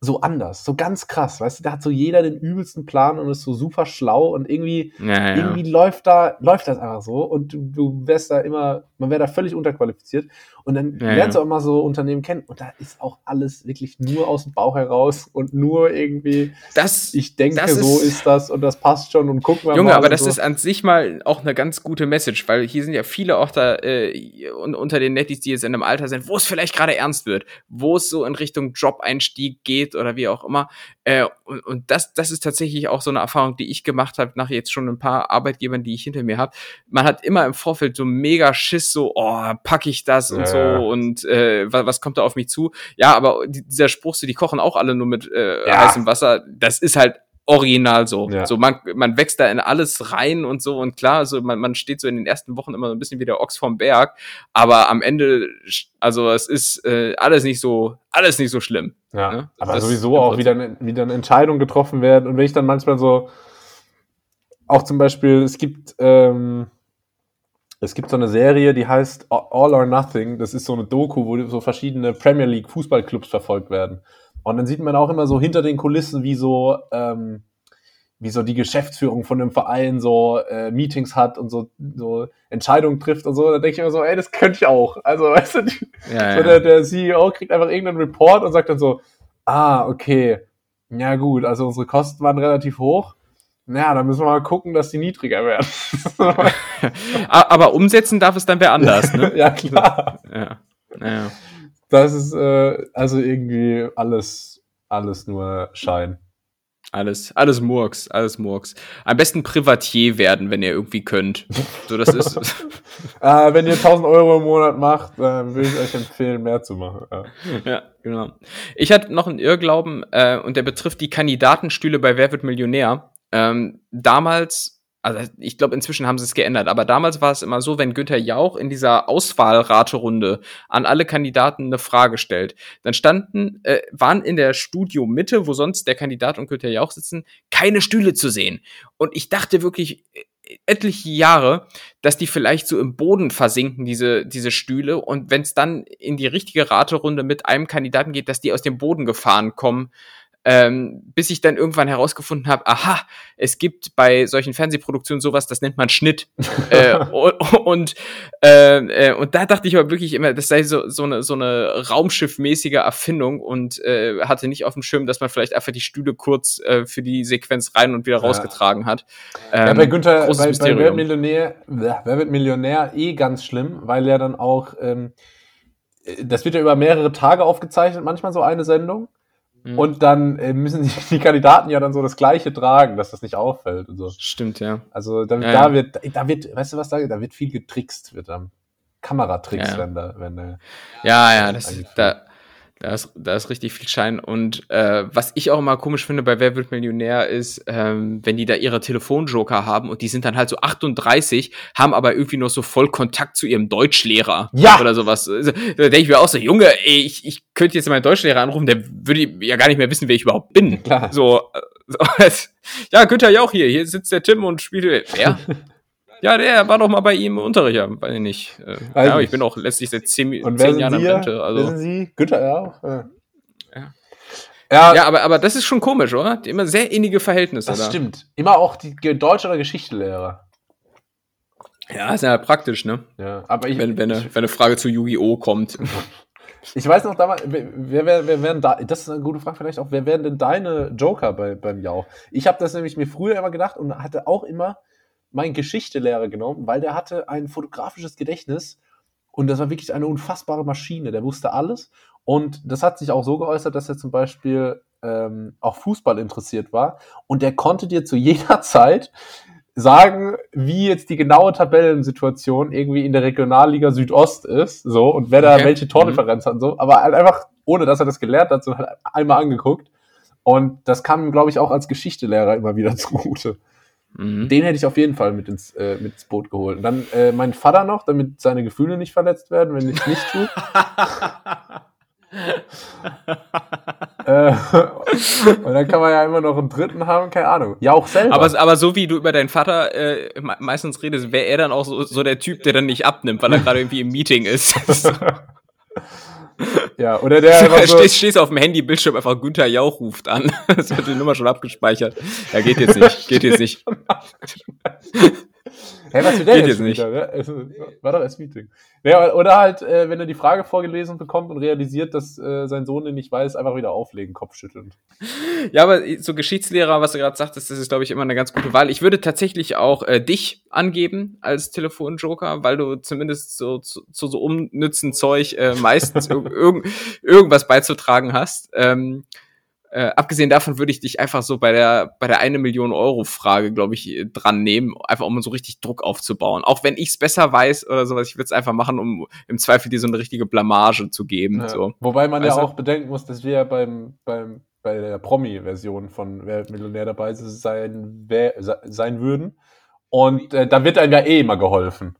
so anders, so ganz krass, weißt du, da hat so jeder den übelsten Plan und ist so super schlau und irgendwie, Ja, ja. irgendwie läuft da, läuft das einfach so und du, du wärst da immer, man wäre da völlig unterqualifiziert und dann Ja, lernst du auch mal so Unternehmen kennen und da ist auch alles wirklich nur aus dem Bauch heraus und nur irgendwie, Das, ich denke, Das so ist- ist das und das passt schon und gucken wir Junge, mal. aber und das so. ist an sich mal auch eine ganz gute Message, weil hier sind ja viele auch da äh, un- unter den Nettis, die jetzt in einem Alter sind, wo es vielleicht gerade ernst wird, wo es so in Richtung Job-Einstieg geht oder wie auch immer. Äh, und und das, das ist tatsächlich auch so eine Erfahrung, die ich gemacht habe, nach jetzt schon ein paar Arbeitgebern, die ich hinter mir habe. Man hat immer im Vorfeld so mega Schiss, so, oh, packe ich das und Ja. so und äh, was, was kommt da auf mich zu? Ja, aber die- dieser Spruch, so, die kochen auch alle nur mit äh, Ja. heißem Wasser, das ist halt original so. Ja. So man, man wächst da in alles rein und so und klar, so man, man steht so in den ersten Wochen immer so ein bisschen wie der Ochs vom Berg, aber am Ende, also es ist äh, alles nicht so, alles nicht so schlimm. Ja, ne? aber Das- sowieso auch, wie dann, wie dann Entscheidungen getroffen werden. Und wenn ich dann manchmal so, auch zum Beispiel, es gibt, ähm, es gibt so eine Serie, die heißt All or Nothing. Das ist so eine Doku, wo so verschiedene Premier League Fußballclubs verfolgt werden. Und dann sieht man auch immer so hinter den Kulissen, wie so, ähm, wie so die Geschäftsführung von einem Verein so äh, Meetings hat und so, so Entscheidungen trifft und so. Da denke ich immer so, ey, das könnte ich auch. Also, weißt du, die, Ja, so der, der CEO kriegt einfach irgendeinen Report und sagt dann so, ah, okay, ja gut, also unsere Kosten waren relativ hoch. Ja, dann müssen wir mal gucken, dass die niedriger werden. Aber umsetzen darf es dann wer anders, ne? ja, klar. ja. ja. Das ist äh, also irgendwie alles, alles nur Schein. Alles, alles Murks, alles Murks. Am besten Privatier werden, wenn ihr irgendwie könnt. So, das ist. Äh, wenn ihr 1000 Euro im Monat macht, dann würde ich euch empfehlen, mehr zu machen. Ja. ja, genau. Ich hatte noch einen Irrglauben, äh, und der betrifft die Kandidatenstühle bei Wer wird Millionär. Ähm, damals, Also ich glaube, inzwischen haben sie es geändert, aber damals war es immer so, wenn Günther Jauch in dieser Auswahlraterunde an alle Kandidaten eine Frage stellt, dann standen, äh, waren in der Studiomitte, wo sonst der Kandidat und Günther Jauch sitzen, keine Stühle zu sehen. Und ich dachte wirklich, äh, etliche Jahre, dass die vielleicht so im Boden versinken, diese, diese Stühle. Und wenn es dann in die richtige Raterunde mit einem Kandidaten geht, dass die aus dem Boden gefahren kommen ähm, bis ich dann irgendwann herausgefunden habe, aha, es gibt bei solchen Fernsehproduktionen sowas, das nennt man Schnitt. äh, und und, äh, äh, und da dachte ich aber wirklich immer, das sei so, so, eine, so eine raumschiffmäßige Erfindung und äh, hatte nicht auf dem Schirm, dass man vielleicht einfach die Stühle kurz äh, für die Sequenz rein und wieder ja. rausgetragen hat. Ähm, ja, bei Günther, bei, bei Wer, Millionär, Wer wird Millionär eh ganz schlimm, weil er dann auch, ähm, das wird ja über mehrere Tage aufgezeichnet, manchmal so eine Sendung. Mhm. Und dann äh, müssen die, die, Kandidaten ja dann so das Gleiche tragen, dass das nicht auffällt und so. Stimmt, ja. Also da, ja, da ja. wird, da wird, weißt du was da, da wird viel getrickst, wird dann Kameratricks, ja, wenn da, wenn da. Ja, ja, das, da, da ist, da ist richtig viel Schein. Und äh, was ich auch immer komisch finde bei Wer wird Millionär ist, ähm, wenn die da ihre Telefonjoker haben und die sind dann halt so 38, haben aber irgendwie noch so voll Kontakt zu ihrem Deutschlehrer ja. oder sowas. Also, da denke ich mir auch so, Junge, ey, ich, ich könnte jetzt meinen Deutschlehrer anrufen, der würde ja gar nicht mehr wissen, wer ich überhaupt bin. Klar. So, so ja, Günther ja auch hier. Hier sitzt der Tim und spielt. Wer? Ja, der war doch mal bei ihm im Unterricht, ja, weiß ich nicht. Äh, ja, ich bin auch letztlich seit zehn, zehn Jahren am Rente. Also. Wissen Sie? Günther ja auch. Ja. Ja. ja, aber, aber das ist schon komisch, oder? Die immer sehr innige Verhältnisse. Das da. stimmt. Immer auch die Deutsch- oder Geschichtslehrer. Ja, ist ja praktisch, ne? Ja, aber ich. Wenn, wenn, eine, wenn eine Frage zu Yu-Gi-Oh! kommt. Ich weiß noch damals, wer, wer, wer wären da, das ist eine gute Frage vielleicht auch, wer wären denn deine Joker bei, beim Jauch? Ich habe das nämlich mir früher immer gedacht und hatte auch immer meinen Geschichtelehrer genommen, weil der hatte ein fotografisches Gedächtnis und das war wirklich eine unfassbare Maschine. Der wusste alles und das hat sich auch so geäußert, dass er zum Beispiel ähm, auch Fußball interessiert war und der konnte dir zu jeder Zeit sagen, wie jetzt die genaue Tabellensituation irgendwie in der Regionalliga Südost ist, so, und wer da welche Tordifferenz mhm. hat und so, aber halt einfach, ohne dass er das gelernt hat, so halt einmal angeguckt. Und das kam, glaube ich, auch als Geschichtelehrer immer wieder zugute. Mhm. Den hätte ich auf jeden Fall mit ins, äh, mit ins Boot geholt. Und dann äh, mein Vater noch, damit seine Gefühle nicht verletzt werden, wenn ich es nicht tue. äh, und dann kann man ja immer noch einen dritten haben, keine Ahnung. Ja, auch selber. Aber, aber so wie du über deinen Vater äh, meistens redest, wäre er dann auch so, so der Typ, der dann nicht abnimmt, weil er gerade irgendwie im Meeting ist. Ja, oder der einfach so stehst, stehst auf dem Handy-Bildschirm einfach Günther Jauch ruft an. Das wird die Nummer schon abgespeichert. Ja, geht jetzt nicht. Geht jetzt nicht. Hey, was will der jetzt, jetzt nicht? Wieder, ne? War doch erst Meeting. Ja, oder halt, äh, wenn er die Frage vorgelesen bekommt und realisiert, dass äh, sein Sohn den nicht weiß, einfach wieder auflegen, Kopfschüttelnd. Ja, aber so Geschichtslehrer, was du gerade sagtest, das ist, glaube ich, immer eine ganz gute Wahl. Ich würde tatsächlich auch äh, dich angeben als Telefonjoker, weil du zumindest so zu, zu so unnützen Zeug äh, meistens irg irgendwas beizutragen hast. Ähm, äh, abgesehen davon würde ich dich einfach so bei der bei der eine Million Euro Frage, glaube ich, dran nehmen, einfach um so richtig Druck aufzubauen. Auch wenn ich es besser weiß oder sowas, ich würde es einfach machen, um im Zweifel dir so eine richtige Blamage zu geben. Ja. So. Wobei man weißt ja auch bedenken muss, dass wir ja beim beim bei der Promi-Version von Wer Millionär dabei sein, wer, sein würden. Und äh, da wird einem ja eh immer geholfen.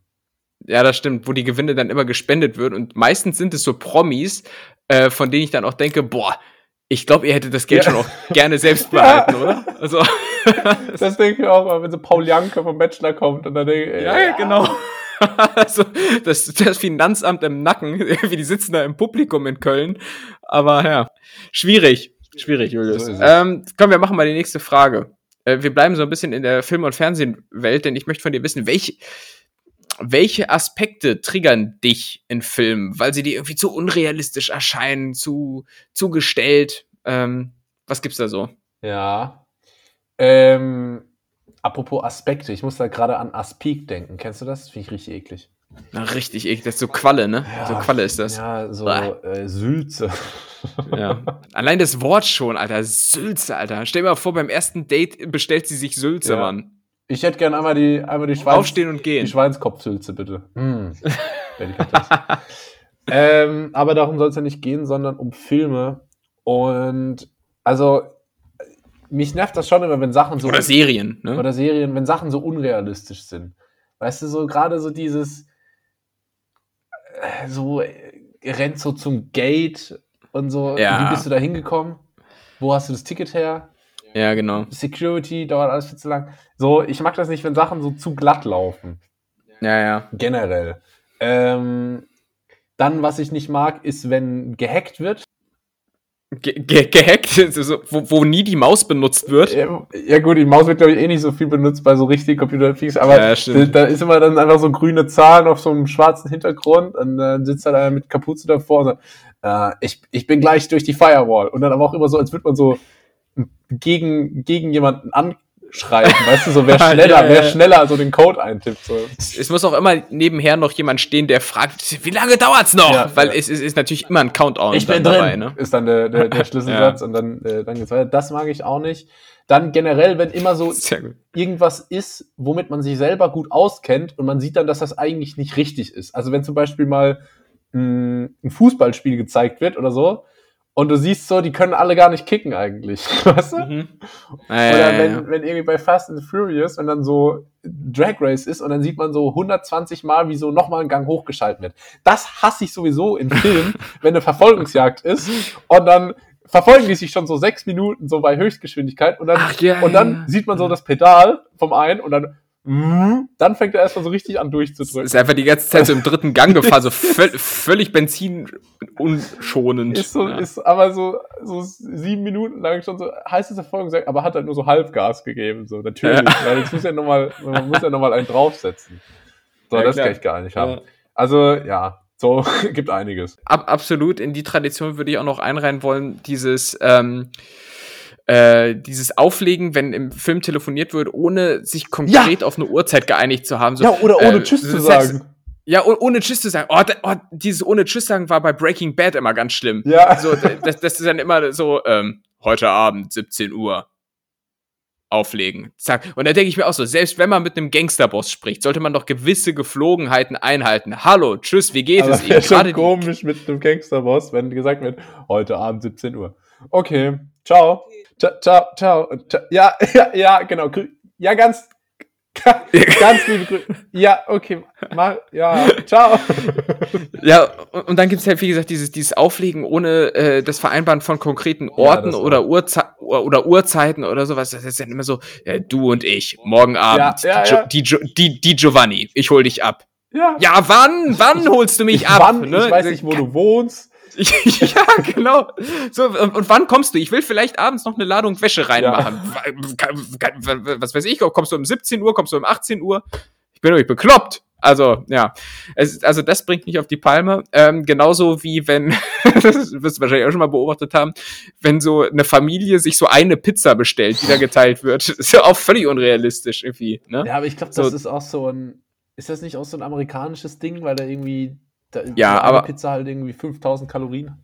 Ja, das stimmt, wo die Gewinne dann immer gespendet würden. Und meistens sind es so Promis, äh, von denen ich dann auch denke, boah, ich glaube, ihr hättet das Geld ja. schon auch gerne selbst behalten, ja. oder? Also, das denke ich auch mal, wenn so Paul Janke vom Bachelor kommt und dann denke ich, ja, ja, genau. also, das, das Finanzamt im Nacken, wie die sitzen da im Publikum in Köln. Aber ja, schwierig, schwierig, Julius. So ähm, komm, wir machen mal die nächste Frage. Äh, wir bleiben so ein bisschen in der Film- und Fernsehwelt, denn ich möchte von dir wissen, welche, welche Aspekte triggern dich in Filmen, weil sie dir irgendwie zu unrealistisch erscheinen, zu, zu gestellt? Ähm, was gibt's da so? Ja. Ähm, apropos Aspekte, ich muss da gerade an Aspik denken. Kennst du das? Finde ich richtig eklig. Na, richtig eklig. Das ist so Qualle, ne? Ja, so Qualle ist das. Ja, so äh, Sülze. ja. Allein das Wort schon, Alter. Sülze, Alter. Stell dir mal vor, beim ersten Date bestellt sie sich Sülze, ja. Mann. Ich hätte gern einmal die, einmal die Schweins Aufstehen und gehen. Die Schweinskopfsülze, bitte. Hm. ähm, aber darum soll es ja nicht gehen, sondern um Filme. Und also mich nervt das schon immer, wenn Sachen so Oder Serien, ne? oder Serien, wenn Sachen so unrealistisch sind. Weißt du, so gerade so dieses äh, so äh, rennt so zum Gate und so, Ja. wie bist du da hingekommen? Wo hast du das Ticket her? Ja, genau. Security, dauert alles viel zu lang. So, ich mag das nicht, wenn Sachen so zu glatt laufen. Ja, ja. Generell. Ähm, dann, was ich nicht mag, ist, wenn gehackt wird. Ge ge gehackt, wo, wo nie die Maus benutzt wird. Ja, ja gut, die Maus wird, glaube ich, eh nicht so viel benutzt bei so richtigen Computerpeaks, aber Ja, stimmt. da, ist immer dann einfach so grüne Zahlen auf so einem schwarzen Hintergrund und dann sitzt da mit Kapuze davor und sagt, äh, ich, ich bin gleich durch die Firewall. Und dann aber auch immer so, als würde man so gegen, gegen jemanden anschreiben, weißt du, so wer Ja, schneller, ja, wer ja. schneller so den Code eintippt. So. Es muss auch immer nebenher noch jemand stehen, der fragt, wie lange dauert's noch? Ja, Weil ja. es, es ist natürlich immer ein Countdown Ich bin drin, dabei, ne? ist dann der, der, der Schlüsselsatz und dann, äh, dann geht's weiter. Das mag ich auch nicht. Dann generell, wenn immer so irgendwas ist, womit man sich selber gut auskennt und man sieht dann, dass das eigentlich nicht richtig ist. Also wenn zum Beispiel mal mh, ein Fußballspiel gezeigt wird oder so und du siehst so, die können alle gar nicht kicken eigentlich, weißt du? Mhm. Ja, Oder wenn, wenn irgendwie bei Fast and Furious, wenn dann so Drag Race ist und dann sieht man so 120 Mal, wie so nochmal ein Gang hochgeschalten wird. Das hasse ich sowieso in Filmen, wenn eine Verfolgungsjagd ist und dann verfolgen die sich schon so sechs Minuten so bei Höchstgeschwindigkeit und dann, Ach, ja, und dann ja. sieht man so das Pedal vom einen und dann dann fängt er erstmal so richtig an durchzudrücken. Ist einfach die ganze Zeit so im dritten Gang gefahren, so völ völlig benzinunschonend. Ist so, ja. ist aber so, so sieben Minuten lang schon so heißes Verfolgungsjagd, aber hat halt nur so Halbgas gegeben, so natürlich, weil jetzt muss ja nochmal, man muss ja nochmal einen draufsetzen. So, Ja, das klar. kann ich gar nicht haben. Ja. Also, ja, so gibt einiges. Ab, absolut, in die Tradition würde ich auch noch einreihen wollen, dieses, ähm, äh, dieses Auflegen, wenn im Film telefoniert wird, ohne sich konkret auf eine Uhrzeit geeinigt zu haben. So, Ja, oder ohne äh, Tschüss zu sagen. Ja, oh- ohne Tschüss zu sagen. Oh, oh, dieses ohne Tschüss sagen war bei Breaking Bad immer ganz schlimm. Ja. So, das, das ist dann immer so, ähm, heute Abend, 17 Uhr. Auflegen. Zack. Und da denke ich mir auch so, selbst wenn man mit einem Gangsterboss spricht, sollte man doch gewisse Geflogenheiten einhalten. Hallo, tschüss, wie geht Aber es Ihnen? Gerade schon komisch mit einem Gangsterboss, wenn gesagt wird, heute Abend 17 Uhr. Okay, ciao. Ciao, ciao, ciao. Ciao. Ja, ja, ja, genau. Ja, ganz, ganz liebe Grüße. Ja, okay. Mach, ja, ciao. Ja, und, und dann gibt's halt, wie gesagt, dieses, dieses Auflegen ohne äh, das Vereinbaren von konkreten Orten das oder, Uhrzei oder Uhrzeiten oder sowas. Das ist dann immer so, ja, du und ich, morgen Abend, Ja, ja, die, jo ja. Die, die, die Giovanni, ich hol dich ab. Ja, Ja, wann? Wann holst du mich ich, ab? wann, ne? ich weiß nicht, wo du wohnst. ja, genau. So, und, und wann kommst du? Ich will vielleicht abends noch eine Ladung Wäsche reinmachen. Was weiß ich, kommst du um 17 Uhr, kommst du um 18 Uhr? Ich bin nicht bekloppt. Also, ja. Es, also, das bringt mich auf die Palme. Ähm, genauso wie wenn, das wirst du wahrscheinlich auch schon mal beobachtet haben, wenn so eine Familie sich so eine Pizza bestellt, die da geteilt wird. ist ja auch völlig unrealistisch irgendwie, ne? Ja, aber ich glaube, So. das ist auch so ein, ist das nicht auch so ein amerikanisches Ding, weil da irgendwie, da, Ja, eine aber- Pizza halt irgendwie 5000 Kalorien?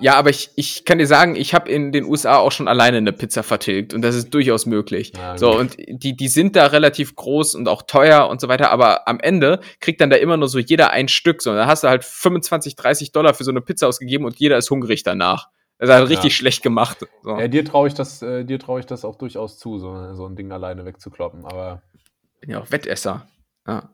Ja, aber ich, ich kann dir sagen, ich habe in den USA auch schon alleine eine Pizza vertilgt und das ist durchaus möglich. Ja, so, und die, die sind da relativ groß und auch teuer und so weiter, aber am Ende kriegt dann da immer nur so jeder ein Stück. So, dann hast du halt 25, 30 Dollar für so eine Pizza ausgegeben und jeder ist hungrig danach. Das ist halt richtig Ja. schlecht gemacht. So. Ja, dir traue ich das, äh, dir traue ich das auch durchaus zu, so, so ein Ding alleine wegzukloppen, aber. bin ja auch Wettesser. Ja.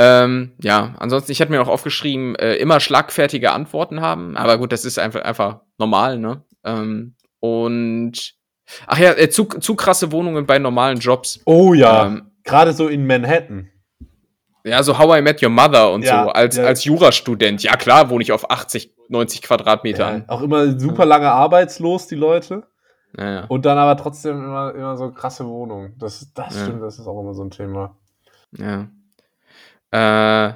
Ähm, ja, ansonsten, ich hatte mir auch aufgeschrieben, äh, immer schlagfertige Antworten haben. Aber gut, das ist einfach, einfach normal, ne? Ähm, und ach ja, äh, zu, zu krasse Wohnungen bei normalen Jobs. Oh ja, Ähm, gerade so in Manhattan. ja, so How I Met Your Mother und Ja, so, als, ja. als Jurastudent. Ja, klar, wohne ich auf 80, 90 Quadratmetern. Ja, auch immer super lange arbeitslos, die Leute. Ja. Und dann aber trotzdem immer, immer so krasse Wohnungen. Das, das stimmt, das ist auch immer so ein Thema. ja. Äh,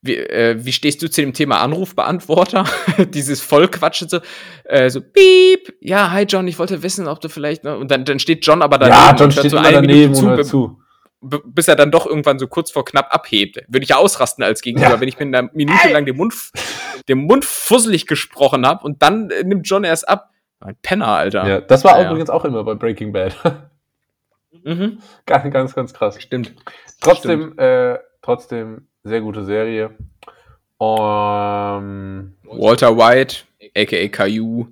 wie, äh, wie stehst du zu dem Thema Anrufbeantworter? Dieses Vollquatschen so, äh, so piep, ja, hi John, ich wollte wissen, ob du vielleicht, ne? und dann, dann steht John aber daneben ja, John steht so immer daneben hört be- zu. bis er dann doch irgendwann so kurz vor knapp abhebt. Würde ich ja ausrasten als Gegenüber, Ja. wenn ich mir eine Minute lang den Mund, den Mund fusselig gesprochen habe und dann äh, nimmt John erst ab. Ein Penner, Alter. Ja, das war Ja, ja. übrigens auch immer bei Breaking Bad. Mhm. ganz, ganz, ganz krass. Stimmt. Trotzdem, äh, trotzdem sehr gute Serie. Um, Walter White, aka Caillou,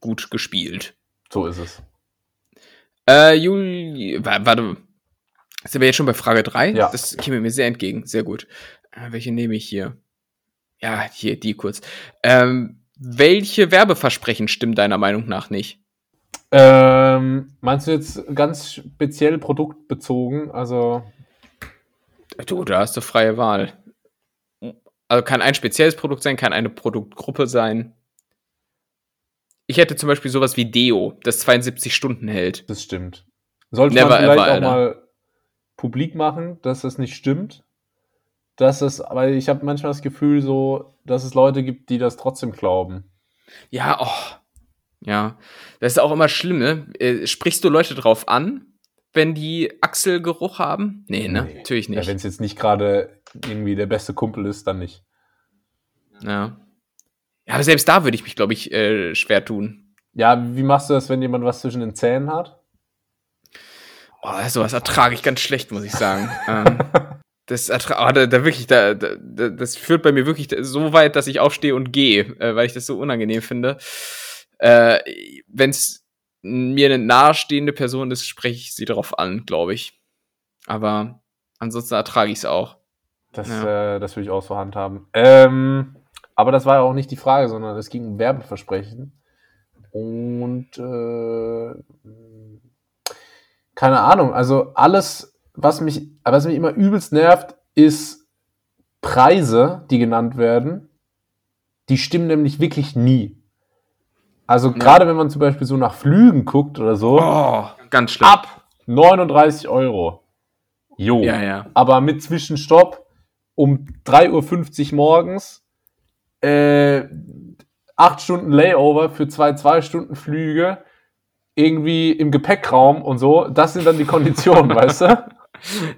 gut gespielt. so ist es. Äh, Juli, wa- warte. Sind wir jetzt schon bei Frage 3? Ja. Das käme mir sehr entgegen. Sehr gut. Äh, welche nehme ich hier? Ja, hier, die kurz. Ähm, welche Werbeversprechen stimmen deiner Meinung nach nicht? Ähm, meinst du jetzt ganz speziell produktbezogen? Also, Du, da hast du freie Wahl. Also kann ein spezielles Produkt sein, kann eine Produktgruppe sein. Ich hätte zum Beispiel sowas wie Deo, das 72 Stunden hält. das stimmt. Sollte Never man vielleicht ever, auch Alter. mal publik machen, dass das nicht stimmt. Dass es, weil ich habe manchmal das Gefühl so, dass es Leute gibt, die das trotzdem glauben. Ja, oh. Ja. Das ist auch immer schlimm, ne? Äh, Sprichst du Leute drauf an, wenn die Achselgeruch haben? Nee, ne? Nee. Natürlich Ja, nicht. wenn es jetzt nicht gerade irgendwie der beste Kumpel ist, dann nicht. Ja. Ja, aber selbst da würde ich mich, glaube ich, äh, schwer tun. Ja, wie machst du das, wenn jemand was zwischen den Zähnen hat? Oh, sowas ertrage ich ganz schlecht, muss ich sagen. ähm, das ertra oh, da, da wirklich, da, da, da- das führt bei mir wirklich so weit, dass ich aufstehe und gehe, äh, weil ich das so unangenehm finde. Äh, wenn es mir eine nahestehende Person ist, spreche ich sie darauf an, glaube ich. Aber ansonsten ertrage ich es auch. Das, Ja. äh, das würde ich auch so handhaben. Ähm, aber das war ja auch nicht die Frage, sondern es ging um Werbeversprechen. Und äh, keine Ahnung, also alles, was mich, was mich immer übelst nervt, ist Preise, die genannt werden. Die stimmen nämlich wirklich nie. Also gerade wenn man zum Beispiel so nach Flügen guckt oder so, Oh, ganz schlimm. ab 39 Euro. Jo. Ja, ja. Aber mit Zwischenstopp um 3.50 Uhr morgens, äh, 8 Stunden Layover für zwei 2-Stunden-Flüge, irgendwie im Gepäckraum und so, das sind dann die Konditionen, weißt du?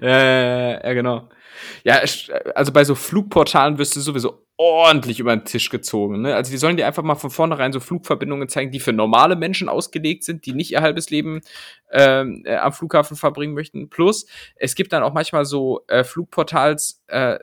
Ja, ja, genau. Ja, also bei so Flugportalen wirst du sowieso ordentlich über den Tisch gezogen. Ne? Also die sollen dir einfach mal von vornherein so Flugverbindungen zeigen, die für normale Menschen ausgelegt sind, die nicht ihr halbes Leben ähm, äh, am Flughafen verbringen möchten. Plus, es gibt dann auch manchmal so äh, Flugportals äh,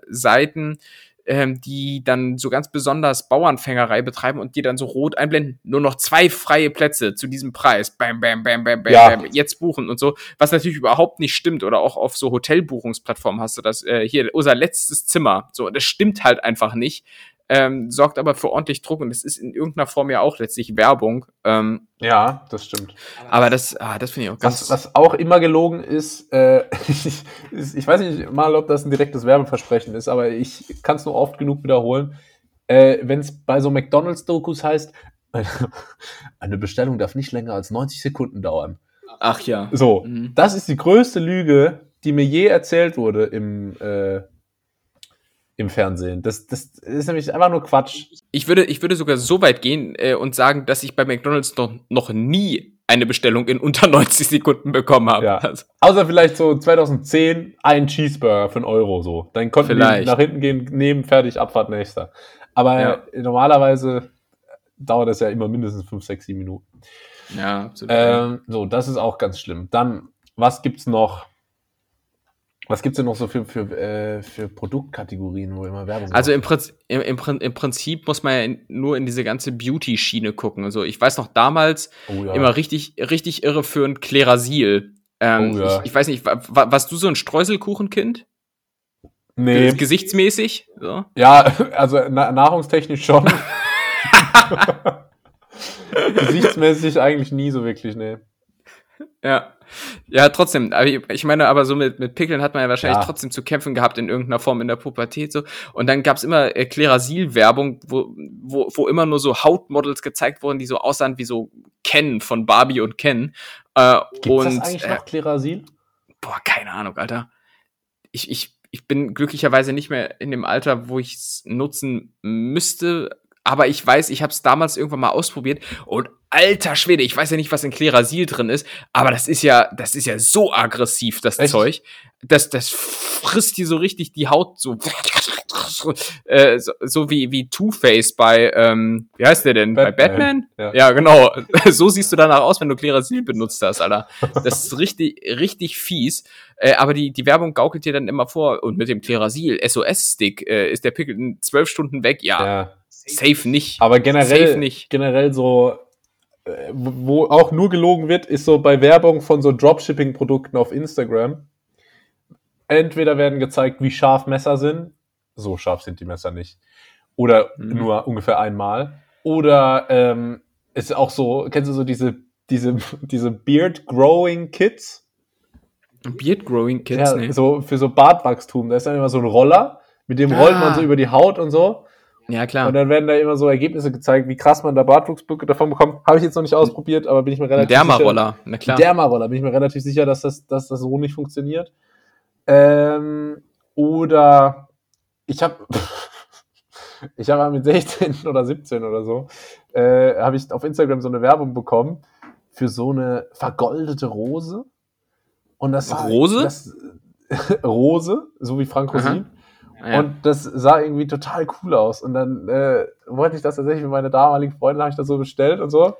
ähm, die dann so ganz besonders Bauernfängerei betreiben und dir dann so rot einblenden, nur noch zwei freie Plätze zu diesem Preis. Bam, bam, bam, bam, bam, Ja. bam, jetzt buchen und so, was natürlich überhaupt nicht stimmt. Oder auch auf so Hotelbuchungsplattformen hast du das, äh, hier, unser letztes Zimmer. So, das stimmt halt einfach nicht. Ähm, sorgt aber für ordentlich Druck und das ist in irgendeiner Form ja auch letztlich Werbung. Ähm, Ja, das stimmt. aber das, ah, das finde ich auch ganz. Was, was auch immer gelogen ist, äh, ich, ich weiß nicht mal, ob das ein direktes Werbeversprechen ist, aber ich kann es nur oft genug wiederholen. Äh, Wenn es bei so McDonalds-Dokus heißt, eine Bestellung darf nicht länger als 90 Sekunden dauern. Ach ja. So, Mhm. das ist die größte Lüge, die mir je erzählt wurde im, äh, im Fernsehen. Das, das ist nämlich einfach nur Quatsch. Ich würde, ich würde sogar so weit gehen äh, und sagen, dass ich bei McDonalds noch, noch nie eine Bestellung in unter 90 Sekunden bekommen habe. Ja. Also, Außer vielleicht so 2010 ein Cheeseburger für einen Euro so. Dann konnten Vielleicht. die nach hinten gehen, nehmen, fertig, Abfahrt nächster. Aber Ja. normalerweise dauert das ja immer mindestens 5, 6, 7 Minuten. ja, absolut. Ähm, so, das ist auch ganz schlimm. Dann, was gibt's noch? Was gibt's denn noch so für, für, äh, für Produktkategorien, wo immer Werbung Also im, Prinzip, im, im, im Prinzip muss man ja in, nur in diese ganze Beauty-Schiene gucken. Also ich weiß noch damals oh, ja. immer richtig, richtig irreführend Klerasil. Ähm, Oh ja. ich, ich weiß nicht, wa, wa, warst du so ein Streuselkuchenkind? nee. Gesichtsmäßig? So? Ja, also na nahrungstechnisch schon. Gesichtsmäßig eigentlich nie so wirklich, ne. Ja. Ja, trotzdem. Ich meine, aber so mit, mit Pickeln hat man ja wahrscheinlich Ja. trotzdem zu kämpfen gehabt in irgendeiner Form in der Pubertät so. Und dann gab's immer äh, Klerasil-Werbung, wo, wo, wo immer nur so Hautmodels gezeigt wurden, die so aussahen wie so Ken von Barbie und Ken. Äh, Gibt's und das eigentlich äh, noch, Klerasil? boah, keine Ahnung, Alter. Ich, ich, ich bin glücklicherweise nicht mehr in dem Alter, wo ich es nutzen müsste. Aber ich weiß, ich habe es damals irgendwann mal ausprobiert und alter Schwede, ich weiß ja nicht, was in Klerasil drin ist, aber das ist ja, das ist ja so aggressiv, das Echt? Zeug. Das, das frisst dir so richtig die Haut so, äh, so, so wie, wie Two-Face bei, ähm, wie heißt der denn? Bei Batman. Batman? Ja. Ja, genau. So siehst du danach aus, wenn du Klerasil benutzt hast, Alter. Das ist richtig, richtig fies. Äh, aber die, die Werbung gaukelt dir dann immer vor. Und mit dem Klerasil, SOS-Stick, äh, ist der Pickel in zwölf Stunden weg. Ja, Ja. Safe nicht. Aber generell, Safe nicht. generell so äh, wo auch nur gelogen wird, ist so bei Werbung von so Dropshipping-Produkten auf Instagram. Entweder werden gezeigt, wie scharf Messer sind. So scharf sind die Messer nicht. Oder Mhm. nur ungefähr einmal. Oder ähm, ist auch so, kennst du so diese, diese, diese Beard-Growing-Kits? Beard Growing Kids, Ja, ne? so für so Bartwachstum. Da ist dann immer so ein Roller, mit dem rollt man Ah. so über die Haut und so. Ja, klar. Und dann werden da immer so Ergebnisse gezeigt, wie krass man da Bartwuchs davon bekommt. Habe ich jetzt noch nicht ausprobiert, aber bin ich mir relativ Dermaroller, na sicher. klar. Dermaroller, bin ich mir relativ sicher, dass das, dass das so nicht funktioniert. Ähm, oder ich habe ich habe mit 16 oder 17 oder so, äh, habe ich auf Instagram so eine Werbung bekommen für so eine vergoldete Rose. Und das Rose? Das, Rose, so wie Frank. Rosin. Ja. Und das sah irgendwie total cool aus. Und dann äh, wollte ich das tatsächlich mit meiner damaligen Freundin, habe ich das so bestellt und so.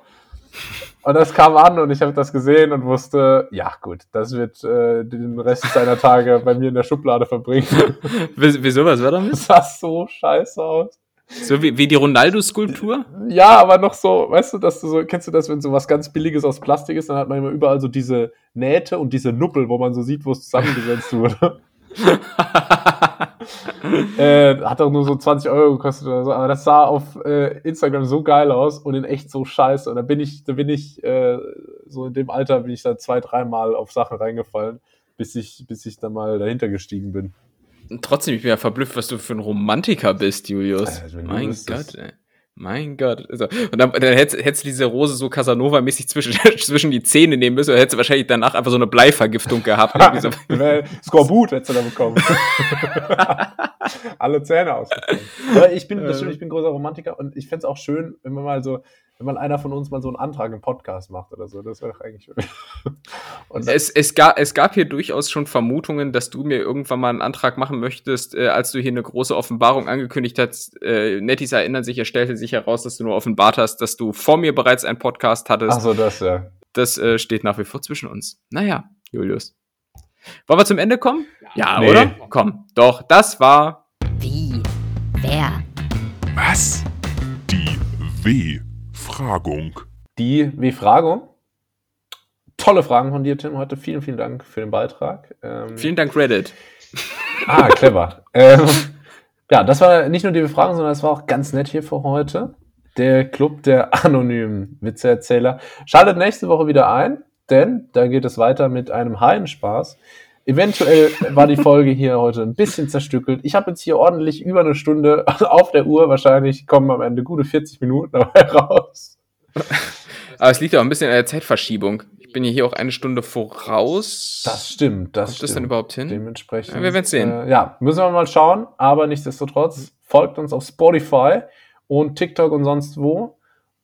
Und das kam an und ich habe das gesehen und wusste, ja gut, das wird äh, den Rest seiner Tage bei mir in der Schublade verbringen. Wie- Wieso, was war damit? Das sah so scheiße aus. So wie, wie die Ronaldo-Skulptur? Ja, aber noch so, weißt du, dass du so, kennst du das, wenn so was ganz Billiges aus Plastik ist, dann hat man immer überall so diese Nähte und diese Nuppel, wo man so sieht, wo es zusammengesetzt wurde. äh, hat auch nur so 20 Euro gekostet oder so, aber das sah auf äh, Instagram so geil aus und in echt so scheiße. Und da bin ich, da bin ich, äh, so in dem Alter bin ich da zwei, dreimal auf Sachen reingefallen, bis ich, bis ich da mal dahinter gestiegen bin. Und Trotzdem, ich bin ja verblüfft, was du für ein Romantiker bist, Julius. Mein. Gott, ey. Mein Gott. Also, und dann, dann hättest, hättest du diese Rose so Casanova-mäßig zwischen, zwischen die Zähne nehmen müssen, oder hättest du wahrscheinlich danach einfach so eine Bleivergiftung gehabt. So. Skorbut hättest du da bekommen. Alle Zähne. Aber ich bin, das stimmt, ich bin großer Romantiker und ich fänd's auch schön, wenn man mal so, wenn mal einer von uns mal so einen Antrag im Podcast macht oder so. Das wäre doch eigentlich schön. Und Es, es, gab, es gab hier durchaus schon Vermutungen, dass du mir irgendwann mal einen Antrag machen möchtest, äh, als du hier eine große Offenbarung angekündigt hast. Äh, Nettis erinnern sich, es stellte sich heraus, dass du nur offenbart hast, dass du vor mir bereits einen Podcast hattest. ach so, das ja. Das äh, steht nach wie vor zwischen uns. Naja, Julius. Wollen wir zum Ende kommen? Ja, Nee. oder? Komm, doch, das war. Wie? Wer? Was? Die W-Fragung. Die W-Fragung. Tolle Fragen von dir, Tim, heute. Vielen, vielen Dank für den Beitrag. Ähm, Vielen Dank, Reddit. Ah, clever. ähm, ja, das war nicht nur die Befragung, sondern es war auch ganz nett hier für heute. Der Club der anonymen Witzeerzähler. Schaltet nächste Woche wieder ein, denn da geht es weiter mit einem Haienspaß. Eventuell war die Folge hier heute ein bisschen zerstückelt. Ich habe jetzt hier ordentlich über eine Stunde auf der Uhr. Wahrscheinlich kommen am Ende gute 40 Minuten dabei raus. Aber es liegt auch ein bisschen an der Zeitverschiebung. Ich bin ja hier auch eine Stunde voraus. Das stimmt. Das Kommt das stimmt. denn überhaupt hin? Dementsprechend. Ja, wir werden's sehen. Äh, ja, müssen wir mal schauen. Aber nichtsdestotrotz, folgt uns auf Spotify und TikTok und sonst wo.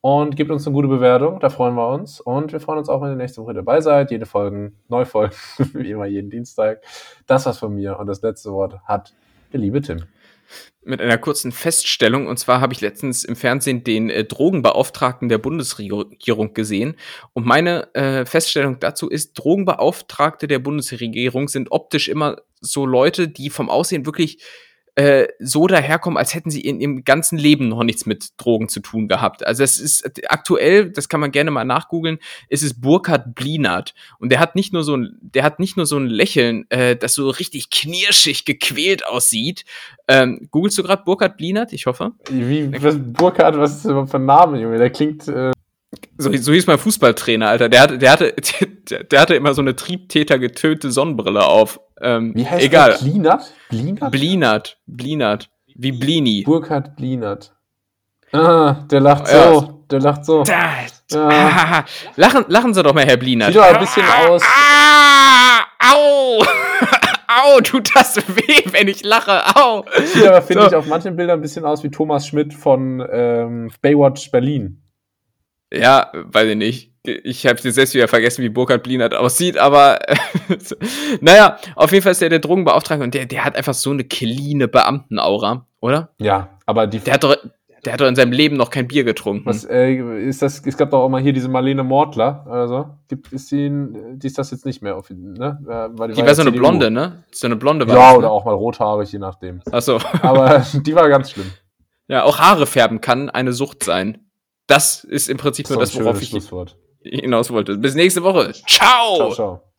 Und gebt uns eine gute Bewertung. Da freuen wir uns. Und wir freuen uns auch, wenn ihr nächste Woche dabei seid. Jede Folge, neue Folgen, wie immer jeden Dienstag. Das war's von mir. Und das letzte Wort hat der liebe Tim. mit einer kurzen Feststellung. Und zwar habe ich letztens im Fernsehen den äh, Drogenbeauftragten der Bundesregierung gesehen. Und meine äh, Feststellung dazu ist, Drogenbeauftragte der Bundesregierung sind optisch immer so Leute, die vom Aussehen wirklich äh, so daherkommen, als hätten sie in ihrem ganzen Leben noch nichts mit Drogen zu tun gehabt. Also es ist aktuell, das kann man gerne mal nachgoogeln, ist es Burkhard Blinert. Und der hat nicht nur so ein, der hat nicht nur so ein Lächeln, äh, das so richtig knirschig gequält aussieht. Ähm, googelst du gerade Burkhard Blinert? Ich hoffe. Wie, was, Burkhard, was ist das überhaupt für ein Name, Junge? Der klingt, äh, So, so hieß mein Fußballtrainer, Alter. Der hatte, der hatte, der, der hatte immer so eine Triebtäter getönte Sonnenbrille auf. Ähm, wie heißt egal. der? Blinert? Blinert? Blinert. Blinert. Wie Blini. Burkhard Blinert. Ah, der lacht Ja. so. Der lacht so. Da, Ja. ah, lachen, lachen Sie doch mal, Herr Blinert. Sieht doch ein bisschen aus. Ah, au! au, tut das weh, wenn ich lache. Au! Sieht aber, finde So. ich, auf manchen Bildern ein bisschen aus wie Thomas Schmidt von ähm, Baywatch Berlin. Ja, weiß ich nicht. Ich habe jetzt selbst wieder vergessen, wie Burkhard Blinert aussieht, aber naja, auf jeden Fall ist der der Drogenbeauftragte und der, der hat einfach so eine cleane Beamtenaura, oder? Ja, aber die. Der hat doch, der hat doch in seinem Leben noch kein Bier getrunken. was äh, ist das? Es gab doch auch mal hier diese Marlene Mortler oder so. Gibt, ist die, die ist das jetzt nicht mehr, ne? Äh, weil Die war ja so eine. Blonde, ne? So eine Blonde war Ja, das, oder ne? auch mal rothaarig, je nachdem. Achso. Aber die war ganz schlimm. Ja, auch Haare färben kann eine Sucht sein. Das ist im Prinzip Das nur das, worauf ich Schlusswort. Hinaus wollte. Bis nächste Woche. Ciao! Ciao, ciao.